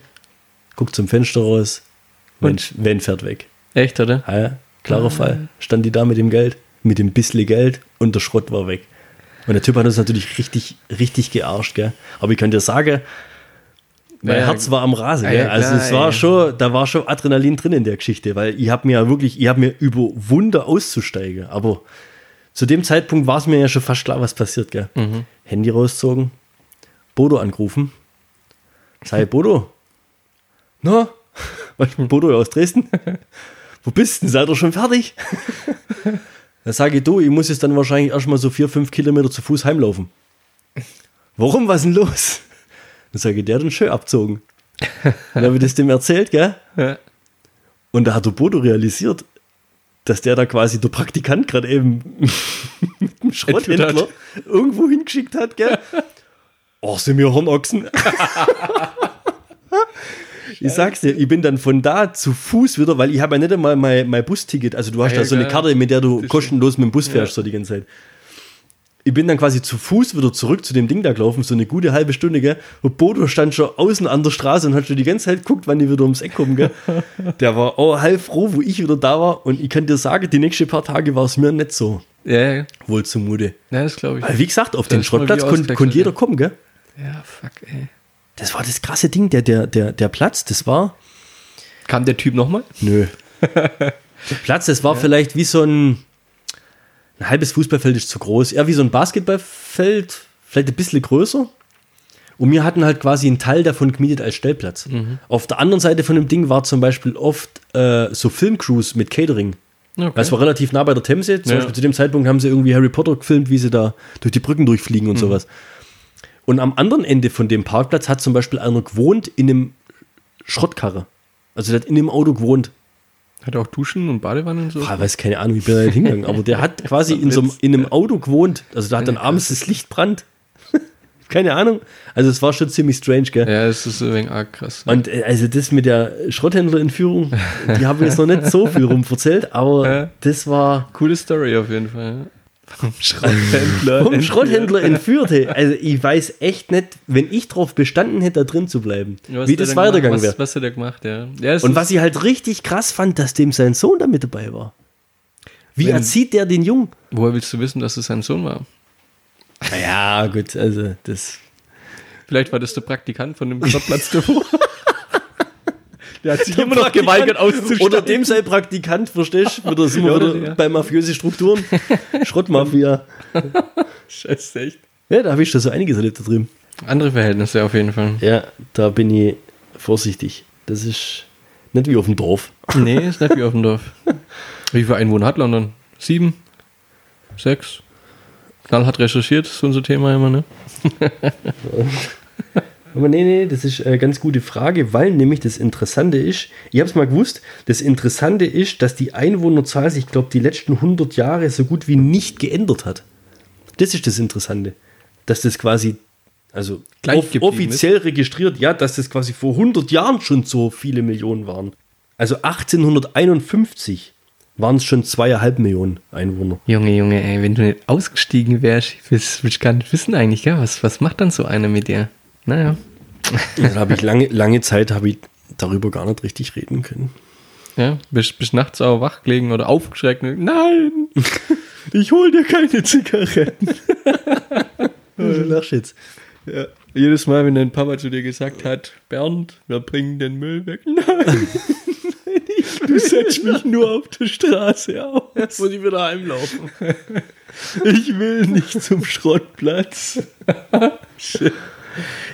guck zum Fenster raus, Mensch, Van fährt weg. Echt, oder? Ah ja, klarer Fall. Stand die da mit dem Geld, mit dem bisschen Geld und der Schrott war weg. Und der Typ hat uns natürlich richtig, richtig gearscht, gell? Aber ich kann dir sagen, mein Ja, Herz war am Rasen, ja, ja, Also klar, es war ey. schon, da war schon Adrenalin drin in der Geschichte, weil ich habe mir ja wirklich, ich habe mir überwunder auszusteigen, aber zu dem Zeitpunkt war es mir ja schon fast klar, was passiert, gell? Mhm. Handy rausgezogen, Bodo angerufen. Sei Bodo. Na? Bodo aus Dresden? Wo bist du denn? Seid ihr schon fertig? Dann sage ich, du, ich muss jetzt dann wahrscheinlich erstmal so vier, fünf Kilometer zu Fuß heimlaufen. Warum? Was ist denn los? Dann sage ich, der hat den schön abzogen. Dann habe ich das dem erzählt, gell? Ja. Und da hat der Bodo realisiert, dass der da quasi der Praktikant gerade eben mit dem Schrotthändler irgendwo hingeschickt hat, gell? Oh, sind wir Hornochsen? ich sag's dir, ich bin dann von da zu Fuß wieder, weil ich habe ja nicht einmal mein, mein Busticket. Also du hast Ah, ja ja, so eine. Karte, mit der du kostenlos mit dem Bus fährst, so die ganze Zeit. Ich bin dann quasi zu Fuß wieder zurück zu dem Ding da gelaufen, so eine gute halbe Stunde, gell? Und Bodo stand schon außen an der Straße und hat schon die ganze Zeit geguckt, wann die wieder ums Eck kommen, gell? Der war auch halb froh, wo ich wieder da war. Und ich kann dir sagen, die nächsten paar Tage war es mir nicht so Ja, ja. wohl zumute. ja das glaube ich. Weil, wie gesagt, auf Da den Schrottplatz wie kon konnte jeder kommen, gell? Ja, fuck, ey. Das war das krasse Ding, der, der, der, der Platz, das war. Kam der Typ nochmal? Nö. der Platz, das war vielleicht wie so ein. Ein halbes Fußballfeld ist zu groß. Eher wie so ein Basketballfeld, vielleicht ein bisschen größer. Und wir hatten halt quasi einen Teil davon gemietet als Stellplatz. Auf der anderen Seite von dem Ding war zum Beispiel oft äh, so Filmcrews mit Catering. Okay. Das war relativ nah bei der Themse. Zum Ja. Beispiel zu dem Zeitpunkt haben sie irgendwie Harry Potter gefilmt, wie sie da durch die Brücken durchfliegen Mhm. und sowas. Und am anderen Ende von dem Parkplatz hat zum Beispiel einer gewohnt in einem Schrottkarre. Also der hat in dem Auto gewohnt. Hat er auch Duschen und Badewannen und so? Ich weiß keine Ahnung, wie bin da nicht hingegangen, aber der hat quasi in, so einem, in einem Auto gewohnt. Also da hat dann abends das Licht brannt. keine Ahnung. Also es war schon ziemlich strange, gell? Ja, das ist ein wenig arg krass. Und äh, also das mit der Schrotthändlerentführung, die haben jetzt noch nicht so viel rumverzählt, aber das war Coole Story auf jeden Fall. Ja. Vom Schrotthändler. vom Schrotthändler entführte. Also ich weiß echt nicht, wenn ich darauf bestanden hätte, da drin zu bleiben, Was wie das weitergegangen wäre. Was, was hat er gemacht, ja. ja Und was ich halt richtig krass fand, dass dem sein Sohn da mit dabei war. Wie Wenn- erzieht der den Jungen? Woher willst du wissen, dass es sein Sohn war? Ja, gut, also das. Vielleicht war das der Praktikant von dem Schrottplatz davor. Der hat sich Der immer noch geweigert auszusteigen. Oder dem sei Praktikant, verstehst du? Wieder sind wir Ja, wieder der. bei mafiöse Strukturen. Schrottmafia. Scheiße, echt. Ja, da habe ich schon so einiges erlebt da drüben. Andere Verhältnisse auf jeden Fall. Ja, da bin ich vorsichtig. Das ist nicht wie auf dem Dorf. Nee, ist nicht wie auf dem Dorf. Wie viele Einwohner hat London? Sieben? Sechs? Knallhart recherchiert, ist unser Thema immer, ne? Aber nee, nee, das ist eine ganz gute Frage, weil nämlich das Interessante ist, ich habe es mal gewusst, das Interessante ist, dass die Einwohnerzahl sich, glaube die letzten 100 Jahre so gut wie nicht geändert hat. Das ist das Interessante. Dass das quasi, also Gleich off offiziell registriert, ja, dass das quasi vor 100 Jahren schon so viele Millionen waren. Also 1851 waren es schon zweieinhalb Millionen Einwohner. Junge, Junge, ey, wenn du nicht ausgestiegen wärst, willst, willst gar nicht wissen eigentlich, gell? Was, was macht dann so einer mit dir? Naja. Da habe ich lange, lange Zeit habe ich darüber gar nicht richtig reden können. Ja, bist, bist nachts auch wach gelegen oder aufgeschreckt. Nein, ich hol dir keine Zigaretten. Du lachst jetzt. Ja. Jedes Mal, wenn dein Papa zu dir gesagt hat, Bernd, wir bringen den Müll weg. Nein, du setzt mich nur auf der Straße auf. Jetzt muss ich wieder heimlaufen. Ich will nicht zum Schrottplatz. Shit.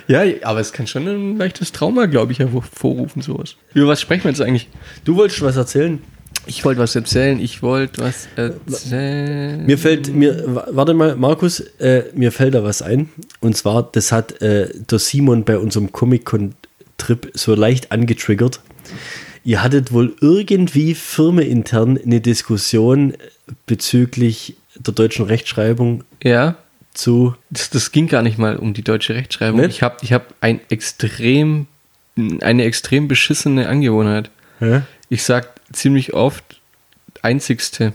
Ja, aber es kann schon ein leichtes Trauma, glaube ich, hervorrufen, sowas. Über was sprechen wir jetzt eigentlich? Du wolltest was erzählen? Ich wollte was erzählen, ich wollte was erzählen. Mir fällt, mir, wa- warte mal, Markus, äh, mir fällt da was ein. Und zwar, das hat äh, der Simon bei unserem Comic-Con-Trip so leicht angetriggert. Ihr hattet wohl irgendwie firmenintern eine Diskussion bezüglich der deutschen Rechtschreibung Ja, zu. das, das ging gar nicht mal um die deutsche Rechtschreibung. Nicht? Ich habe ich hab ein extrem, eine extrem beschissene Angewohnheit. Hä? Ich sag ziemlich oft einzigste.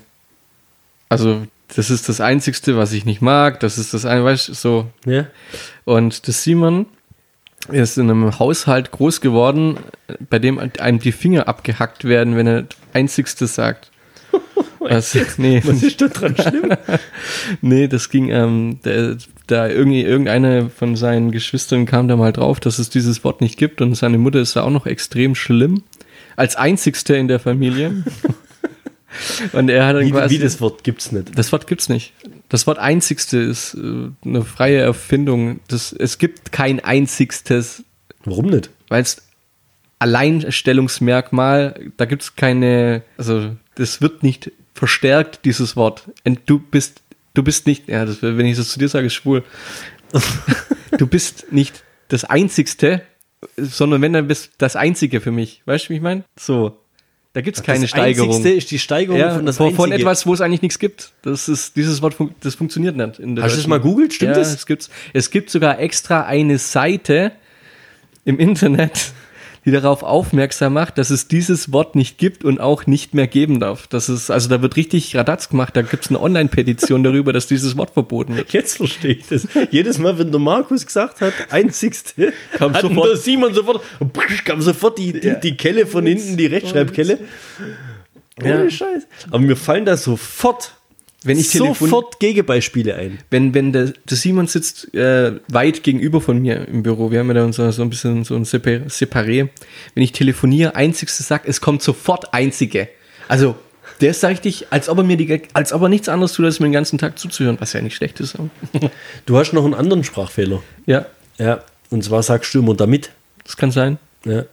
Also, das ist das Einzigste, was ich nicht mag. Das ist das eine, weißt du, so. Ja? Und das Simon ist in einem Haushalt groß geworden, bei dem einem die Finger abgehackt werden, wenn er einzigste sagt. Also, nee, Was ist da dran schlimm? nee, das ging, ähm, der, da irgendwie irgendeine von seinen Geschwistern kam da mal drauf, dass es dieses Wort nicht gibt und seine Mutter ist da auch noch extrem schlimm. Als einzigste in der Familie. und er hat dann Wie, quasi. wie das Wort gibt's nicht. Das Wort gibt's nicht. Das Wort einzigste ist äh, eine freie Erfindung. Das, es gibt kein einzigstes, Warum nicht? weil es Alleinstellungsmerkmal, da gibt's keine, also das wird nicht verstärkt, dieses Wort. Und du bist, du bist nicht, ja, das, wenn ich das zu dir sage, ist schwul. du bist nicht das Einzigste, sondern wenn, dann bist das Einzige für mich. Weißt du, wie ich meine? So. Da gibt's keine das Steigerung. Einzigste ist die Steigerung Ja, von das von, von Einzige. etwas, wo es eigentlich nichts gibt. Das ist, dieses Wort, fun das funktioniert nicht. In der Hast du das mal googelt? Stimmt ja, das? Es, gibt's, es gibt sogar extra eine Seite im Internet, die darauf aufmerksam macht, dass es dieses Wort nicht gibt und auch nicht mehr geben darf. Das ist, also da wird richtig Radatz gemacht. Da gibt es eine Online-Petition darüber, dass dieses Wort verboten wird. Jetzt verstehe ich das. Jedes Mal, wenn der Markus gesagt hat, einzigste, Kam sofort- Simon sofort, kam sofort die, die, die Kelle von hinten, die Rechtschreibkelle. Ohne Scheiß. Aber mir fallen da sofort, Wenn ich telefon- sofort Gegenbeispiele ein. wenn, wenn der, der Simon sitzt äh, weit gegenüber von mir im Büro, wir haben ja da unser, so ein bisschen so ein Separ- Separé. Wenn ich telefoniere, einzigste sagt, es kommt sofort einzige. Also, der ist da richtig, als ob er mir die, als ob er nichts anderes tut, als mir den ganzen Tag zuzuhören, was ja nicht schlecht ist. Du hast noch einen anderen Sprachfehler. ja. Ja. Und zwar sagst du immer damit. Das kann sein. Ja.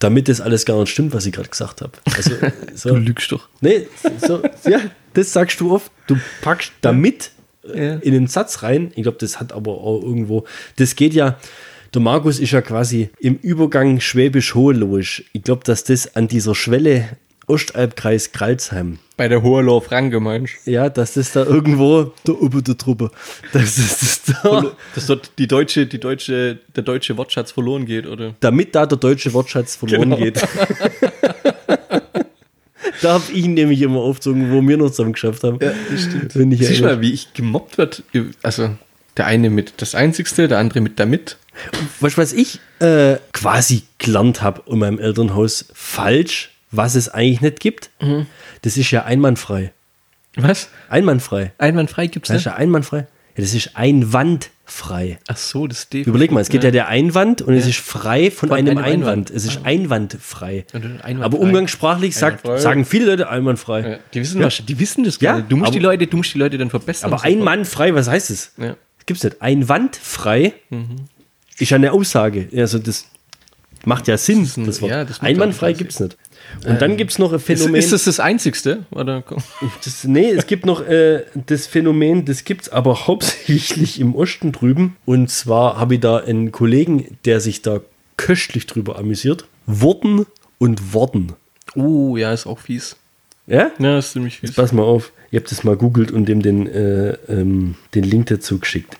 Damit das alles gar nicht stimmt, was ich gerade gesagt habe. Also, so. Du lügst doch. Nee, so, ja, das sagst du oft. Du packst damit Ja. in den Satz rein. Ich glaube, das hat aber auch irgendwo. Das geht ja. Der Markus ist ja quasi im Übergang Schwäbisch-Hoheloisch. Ich glaube, dass das an dieser Schwelle Ostalbkreis Kralsheim, Bei der Hoherloh Franke, meinst ja, dass das da irgendwo der Ober der Truppe, dass das, das da, Dass dort die deutsche, die deutsche, der deutsche Wortschatz verloren geht, oder? damit da der deutsche Wortschatz verloren Genau. geht. da habe ich ihn nämlich immer aufgezogen, wo wir noch zusammen geschafft haben. Ja, das stimmt. Wenn ich Siehst du mal, wie ich gemobbt wird? Also, der eine mit das Einzigste, der andere mit damit. Weißt du, was ich äh, quasi gelernt habe in meinem Elternhaus falsch, was es eigentlich nicht gibt? Mhm. Das ist ja einwandfrei. Was? Einwandfrei. Einwandfrei gibt's Das ist nicht? ja einwandfrei. Ja, das ist einwandfrei. Ach so, das ist. Überleg mal, es gibt ja, der Einwand und es ist frei von, Von einem, einem Einwand. Einwand. Es ist einwandfrei. Und dann einwandfrei. Aber umgangssprachlich sagt, Einwandfrei. sagen viele Leute einwandfrei. Ja, die wissen was, die wissen das Ja, gar nicht. Du musst aber- die Leute, du musst die Leute dann verbessern. Aber ein Mann frei, was heißt es? Ja. Gibt's nicht. Einwandfrei ist ja eine Aussage. Also das macht ja Sinn. ein- Das Wort. ja, das macht Einwandfrei auch gibt's nicht. Und dann gibt's noch ein Ist, Phänomen. ist das das Einzigste? Oder? Das, nee, es gibt noch äh, das Phänomen, das gibt es aber hauptsächlich im Osten drüben. Und zwar habe ich da einen Kollegen, der sich da köstlich drüber amüsiert. Worten und Worten. Oh, ja, ist auch fies. Ja? Ja, ist ziemlich fies. Pass mal auf, ihr habt das mal googelt und dem den, äh, ähm, den Link dazu geschickt.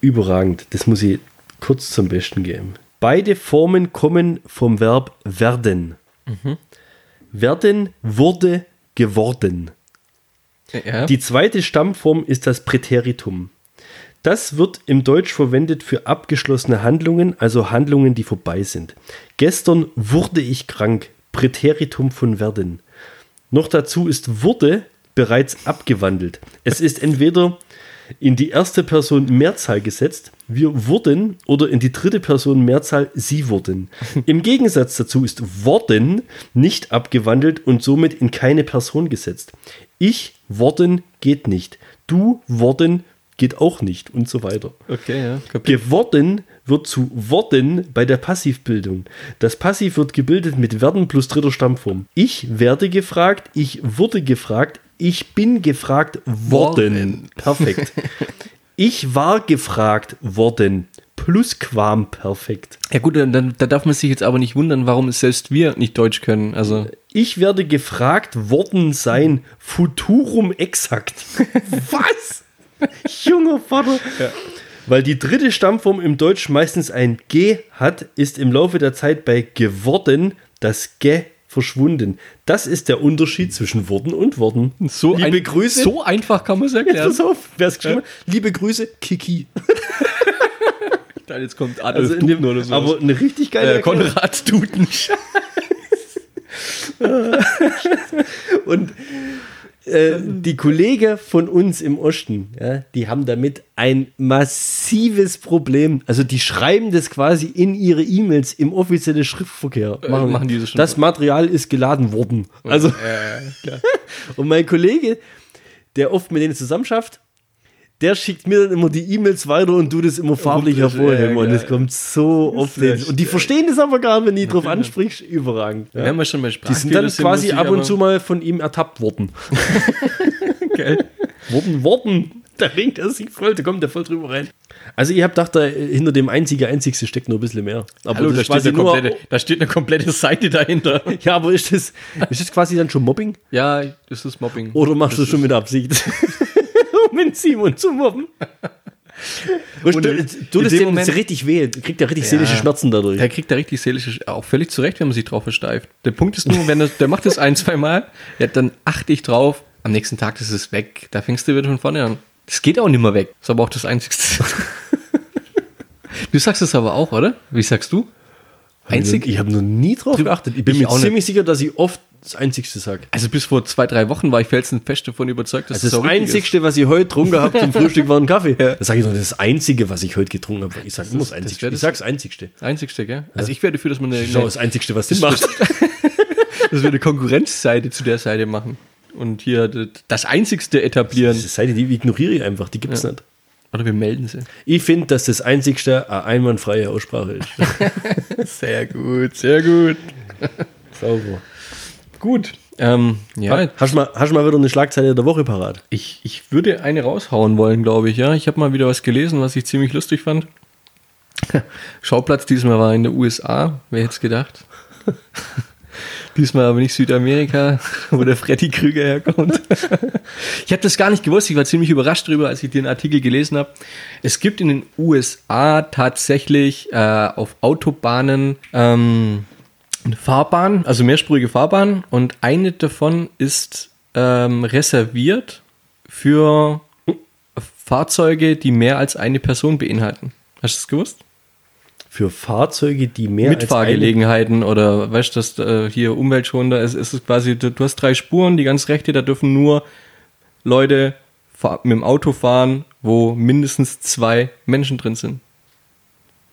Überragend. Das muss ich kurz zum Besten geben. Beide Formen kommen vom Verb werden. Werden, wurde, geworden. Ja. Die zweite Stammform ist das Präteritum. Das wird im Deutsch verwendet für abgeschlossene Handlungen, also Handlungen, die vorbei sind. Gestern wurde ich krank. Präteritum von werden. Noch dazu ist wurde bereits abgewandelt. Es ist entweder in die erste Person Mehrzahl gesetzt, wir wurden, oder in die dritte Person Mehrzahl, sie wurden. Im Gegensatz dazu ist worden nicht abgewandelt und somit in keine Person gesetzt. Ich worden geht nicht. Du worden geht auch nicht und so weiter. okay, ja. kapiert. Geworden wird zu worden bei der Passivbildung. Das Passiv wird gebildet mit werden plus dritter Stammform. Ich werde gefragt, ich wurde gefragt, ich bin gefragt worden. Worden. Perfekt. ich war gefragt worden. Plus Quam perfekt. Ja gut, dann, da darf man sich jetzt aber nicht wundern, warum es selbst wir nicht Deutsch können. Also Ich werde gefragt worden sein. Futurum exakt. Was? Junger Vater. Weil die dritte Stammform im Deutsch meistens ein G hat, ist im Laufe der Zeit bei geworden das G verschwunden. Das ist der Unterschied zwischen worden und worden. so, Liebe ein, Grüße. so einfach kann man sagen. Jetzt Ja. pass auf, wer es geschrieben hat. Liebe Grüße, Kiki. Jetzt kommt Adolf Also in dem, Duden oder so. aber eine richtig geile äh. Konrad Duden. Und äh, die Kollegen von uns im Osten, ja, die haben damit ein massives Problem. Also die schreiben das quasi in ihre E-Mails im offiziellen Schriftverkehr. machen die das schon. das Material ist geladen worden. Also, äh, und mein Kollege, der oft mit denen zusammen schafft, der schickt mir dann immer die E-Mails weiter und du das immer farblich hervorheben. Und das kommt so oft hin. Und die verstehen das aber gar nicht, wenn du drauf ansprichst. Überragend. Ja. Wenn wir schon bei Die sind dann quasi ab und zu mal von ihm ertappt worden. Geil. Worden, worden. Da ringt er sich voll, da kommt er voll drüber rein. Also ich habe gedacht, da hinter dem einzige, einzigste steckt noch ein bisschen mehr. Aber Hallo, da steht, komplette, da steht eine komplette Seite dahinter. ja, aber ist das, ist das quasi dann schon Mobbing? Ja, das ist Mobbing. Oder machst du das schon mit Absicht? den Simon zu mobben. Und du, in das dem Moment- richtig weh. Kriegt er richtig seelische Schmerzen dadurch. Der kriegt da richtig seelische, auch völlig zurecht, wenn man sich drauf versteift. Der Punkt ist nur, wenn er, der macht das ein, zwei Mal, ja, dann achte ich drauf, am nächsten Tag ist es weg. Da fängst du wieder von vorne an. Das geht auch nicht mehr weg. Ist aber auch das Einzigste. du sagst es aber auch, oder? Wie sagst du? Einzig? Ich habe noch nie drauf geachtet. Ich bin Ich mir auch nicht. ziemlich sicher, dass ich oft das Einzigste sage. Also bis vor zwei, drei Wochen war ich felsenfest davon überzeugt, dass Also das richtig Einzigste, was ich heute getrunken habe zum Frühstück, war ein Kaffee. Das sage ich doch, das Einzige, was ich heute getrunken habe. Ich sage immer das das Einzigste. wär Ich das- sage das Einzigste. ist. Das Einzigste, gell? Also ich wäre dafür, dass wir eine, Schau, eine, das Einzigste, was Sinn macht. dass wir eine Konkurrenzseite zu der Seite machen. Und hier das Einzigste etablieren. Diese Seite, die ignoriere ich einfach, die gibt es nicht. Oder wir melden sie. Ich finde, dass das einzigste eine einwandfreie Aussprache ist. Sehr gut, sehr gut. Sauber. Gut. Ähm, ja, Hast du mal, hast du mal wieder eine Schlagzeile der Woche parat? ich, ich würde eine raushauen wollen, glaube ich. Ja, ich habe mal wieder was gelesen, was ich ziemlich lustig fand. Schauplatz diesmal war in der USA. Wer hätte es gedacht? diesmal aber nicht Südamerika, wo der Freddy Krüger herkommt. ich habe das gar nicht gewusst. Ich war ziemlich überrascht darüber, als ich den Artikel gelesen habe. Es gibt in den USA tatsächlich äh, auf Autobahnen ähm, eine Fahrbahn, also mehrspurige Fahrbahn und eine davon ist ähm, reserviert für Fahrzeuge, die mehr als eine Person beinhalten. Hast du das gewusst? Für Fahrzeuge, die mehr als eine, Mitfahrgelegenheiten oder weißt du, das äh, hier umweltschonender ist, ist es quasi, du, du hast drei Spuren, die ganz rechte, da dürfen nur Leute mit dem Auto fahren, wo mindestens zwei Menschen drin sind.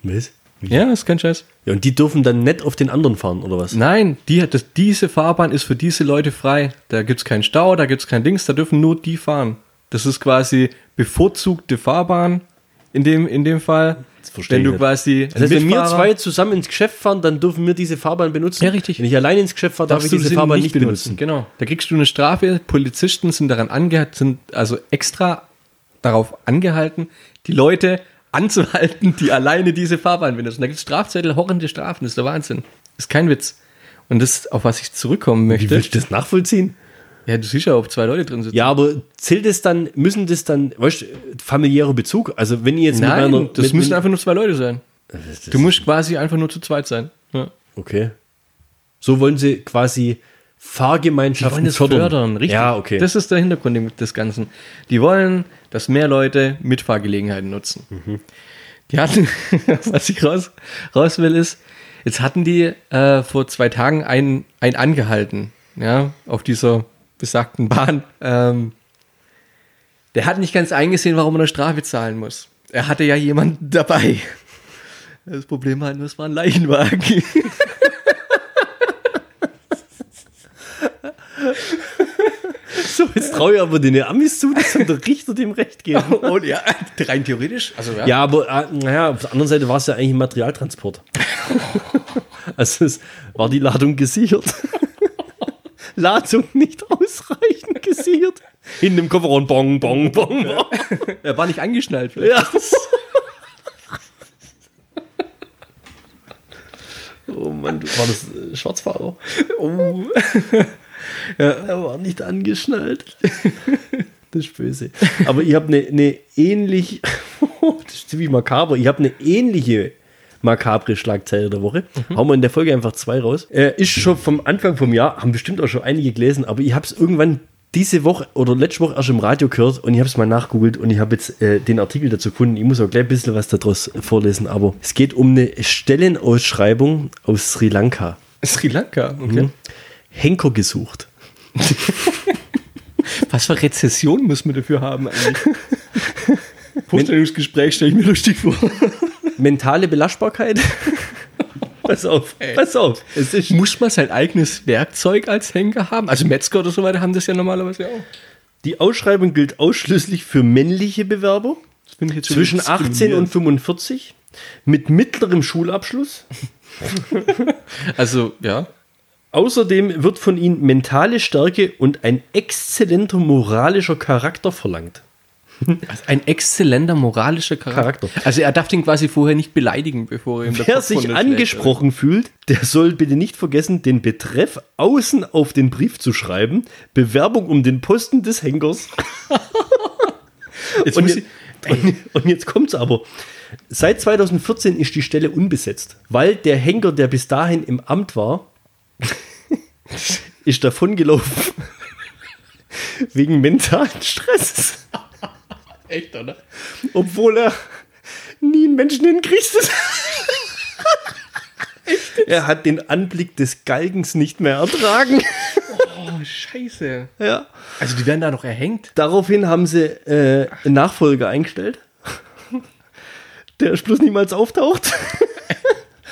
Was? Ja, ist kein Scheiß. Ja, und die dürfen dann nicht auf den anderen fahren, oder was? Nein, die, hat das, diese Fahrbahn ist für diese Leute frei. Da gibt es keinen Stau, da gibt es kein Dings, da dürfen nur die fahren. Das ist quasi bevorzugte Fahrbahn in dem, in dem Fall. verstehe Wenn ich du nicht. quasi. Das heißt, wenn wir zwei zusammen ins Geschäft fahren, dann dürfen wir diese Fahrbahn benutzen. Ja, richtig. Wenn ich allein ins Geschäft fahre, darf ich diese Fahrbahn nicht benutzen. Genau. Da kriegst du eine Strafe. Polizisten sind daran angehalten, sind also extra darauf angehalten, die Leute anzuhalten, die alleine diese Fahrbahn benutzen. Da gibt es Strafzettel, horrende Strafen. Das ist der Wahnsinn. Das ist kein Witz. Und das, auf was ich zurückkommen Wie möchte. willst du das nachvollziehen? Ja, du siehst ja, ob zwei Leute drin sitzen. Ja, aber zählt es dann, müssen das dann, weißt du, familiärer Bezug? Also wenn ich jetzt Nein, mit meiner... das mit, müssen einfach nur zwei Leute sein. Du musst quasi einfach nur zu zweit sein. Ja. Okay. So wollen sie quasi Fahrgemeinschaften wollen das fördern. fördern, richtig. Ja, okay. Das ist der Hintergrund des Ganzen. Die wollen, dass mehr Leute Mitfahrgelegenheiten nutzen. Mhm. Die hatten, was ich raus, raus will, ist, jetzt hatten die äh, vor zwei Tagen einen, einen angehalten, ja, auf dieser besagten Bahn. Ähm, der hat nicht ganz eingesehen, warum er eine Strafe zahlen muss. Er hatte ja jemanden dabei. Das Problem war nur, es war ein Leichenwagen. so, jetzt traue ich aber den Amis zu, dass der Richter dem Recht geben. Und ja, rein theoretisch. Also ja. Ja, aber äh, naja, auf der anderen Seite war es ja eigentlich ein Materialtransport. also es war die Ladung gesichert. Ladung nicht ausreichend gesichert. In dem Kofferraum bong, bong, bong, bong. Er war nicht angeschnallt. Vielleicht. Ja. Oh Mann, du war das äh, Schwarzfahrer. Oh. Er war nicht angeschnallt. Das ist böse. Aber ich habe eine ne ähnlich, das ist ziemlich makaber, ich habe eine ähnliche makabre Schlagzeile der Woche. Hauen wir in der Folge einfach zwei raus. Äh, ist schon vom Anfang vom Jahr, haben bestimmt auch schon einige gelesen, aber ich habe es irgendwann diese Woche oder letzte Woche erst im Radio gehört und ich habe es mal nachgoogelt und ich habe jetzt äh, den Artikel dazu gefunden. Ich muss auch gleich ein bisschen was daraus vorlesen, aber es geht um eine Stellenausschreibung aus Sri Lanka. Sri Lanka, okay. Henker gesucht. Was für Rezession muss man dafür haben eigentlich? Vorstellungsgespräch stelle ich mir lustig vor. Mentale Belastbarkeit. pass auf, pass auf. Muss man sein eigenes Werkzeug als Henker haben? Also Metzger oder so weiter haben das ja normalerweise auch. Die Ausschreibung gilt ausschließlich für männliche Bewerber zwischen 18 und diskriminierend. 45 mit mittlerem Schulabschluss. Also, ja. Außerdem wird von ihnen mentale Stärke und ein exzellenter moralischer Charakter verlangt. Also ein exzellenter moralischer Charakter. Charakter. Also er darf den quasi vorher nicht beleidigen, bevor er ihm Wer sich angesprochen fühlt, der soll bitte nicht vergessen, den Betreff außen auf den Brief zu schreiben. Bewerbung um den Posten des Henkers. Jetzt Und jetzt, und, und jetzt kommt's aber. Seit 2014 ist die Stelle unbesetzt, weil der Henker, der bis dahin im Amt war, ist davongelaufen. Wegen mentalen Stresses. echt, oder? Obwohl er nie einen Menschen hinkriegt. er hat den Anblick des Galgens nicht mehr ertragen. Oh, scheiße. Ja. Also die werden da noch erhängt. Daraufhin haben sie äh, einen Nachfolger eingestellt, der bloß niemals auftaucht.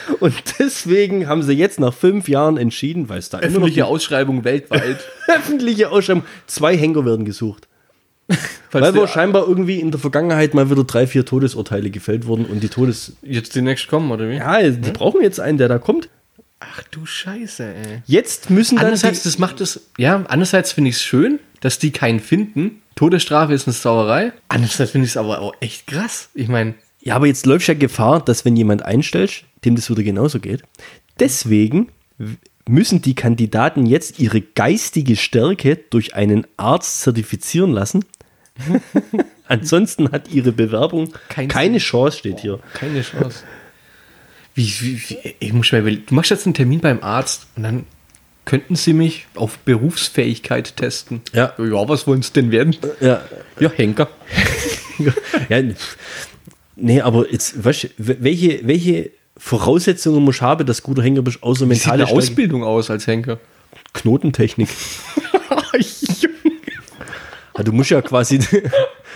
Und deswegen haben sie jetzt nach fünf Jahren entschieden, weil es da Öffentliche Ausschreibung weltweit. die öffentliche Ausschreibung, zwei Henker werden gesucht. Weil wohl scheinbar irgendwie in der Vergangenheit mal wieder drei, vier Todesurteile gefällt wurden und die Todes... jetzt demnächst kommen, oder wie? Ja, die brauchen jetzt einen, der da kommt. Ach du Scheiße, ey. Jetzt müssen dann Andererseits, das macht es, ja, andererseits finde ich es schön, dass die keinen finden. Todesstrafe ist eine Sauerei. Andererseits finde ich es aber auch echt krass. Ich meine, Ja, aber jetzt läuft ja Gefahr, dass wenn jemand einstellst, dem das wieder genauso geht. Deswegen müssen die Kandidaten jetzt ihre geistige Stärke durch einen Arzt zertifizieren lassen. Ansonsten hat ihre Bewerbung Kein keine Chance, steht hier. keine Chance. Wie, wie, wie, ich muss überlegen, du machst jetzt einen Termin beim Arzt und dann könnten sie mich auf Berufsfähigkeit testen. Ja. Ja, was wollen sie denn werden? Ja, Ja, Henker. ja nee, aber jetzt, weißt welche, welche Voraussetzungen muss ich haben, dass guter Hänger bist, außer Wie sieht mentale eine Ausbildung aus als Henker? Knotentechnik. Ja, du musst ja quasi,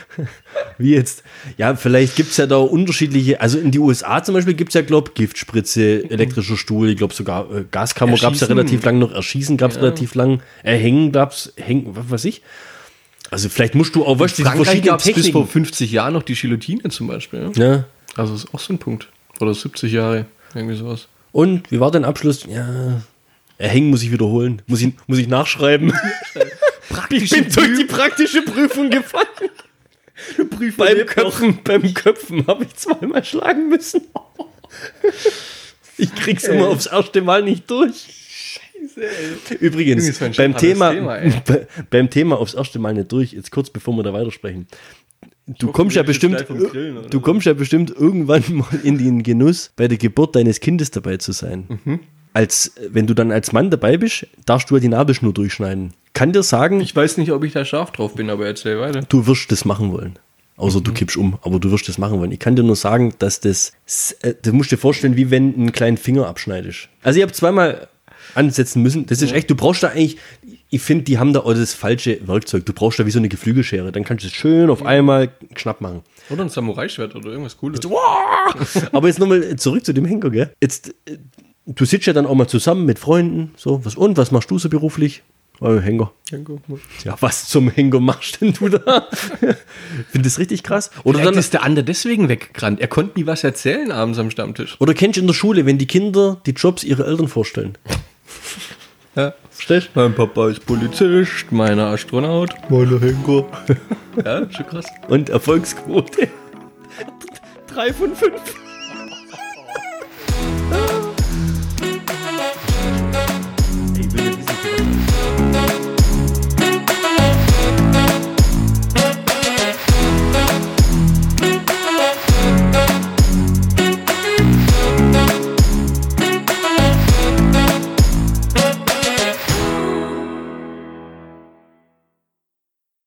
wie jetzt, ja, vielleicht gibt es ja da unterschiedliche, also in die USA zum Beispiel gibt es ja, glaube ich, Giftspritze, elektrischer Stuhl, ich glaube sogar äh, Gaskammer gab es ja relativ lang noch, Erschießen gab es relativ lang, Erhängen gab es, hängen, was weiß ich. Also vielleicht musst du auch, weißt du, diese verschiedenen gab es bis vor Techniken. 50 Jahren noch die Guillotine zum Beispiel. Ja? Ja. Also ist auch so ein Punkt. Oder 70 Jahre, irgendwie sowas. Und wie war dein Abschluss? Ja, Erhängen muss ich wiederholen, muss ich, muss ich nachschreiben. ich bin durch die praktische Prüfung gefallen. beim Köpfen, beim Köpfen habe ich zweimal schlagen müssen. Ich krieg's immer aufs erste Mal nicht durch. Übrigens, das beim Thema, Thema, beim Thema aufs erste Mal nicht durch, jetzt kurz bevor wir da weitersprechen. Du kommst ja bestimmt, Grillen, du kommst ja bestimmt irgendwann mal in den Genuss, bei der Geburt deines Kindes dabei zu sein. Mhm. Als, wenn du dann als Mann dabei bist, darfst du ja die Nabelschnur durchschneiden. Kann dir sagen, Ich weiß nicht, ob ich da scharf drauf bin, aber erzähl weiter. du wirst das machen wollen. Außer Mhm. du kippst um, aber du wirst das machen wollen. Ich kann dir nur sagen, dass das, äh, du musst dir vorstellen, wie wenn du einen kleinen Finger abschneidest. Also ich habe zweimal ansetzen müssen. Das ist echt, du brauchst da eigentlich, ich finde, die haben da auch das falsche Werkzeug. Du brauchst da wie so eine Geflügelschere. Dann kannst du es schön auf einmal knapp machen. Oder ein Samurai-Schwert oder irgendwas Cooles. Aber jetzt nochmal zurück zu dem Henker, gell? Jetzt, äh, du sitzt ja dann auch mal zusammen mit Freunden, so, was und, was machst du so beruflich? Oh, Henker. Ja, was zum Henker machst denn du da? Finde das richtig krass. Oder Vielleicht dann, ist der andere deswegen weggerannt. Er konnte nie was erzählen abends am Stammtisch. oder kennst du in der Schule, wenn die Kinder die Jobs ihrer Eltern vorstellen? Ja. Verstehst Mein Papa ist Polizist, meiner Astronaut. Meine Henker. Ja, schon krass. Und Erfolgsquote. Drei von fünf.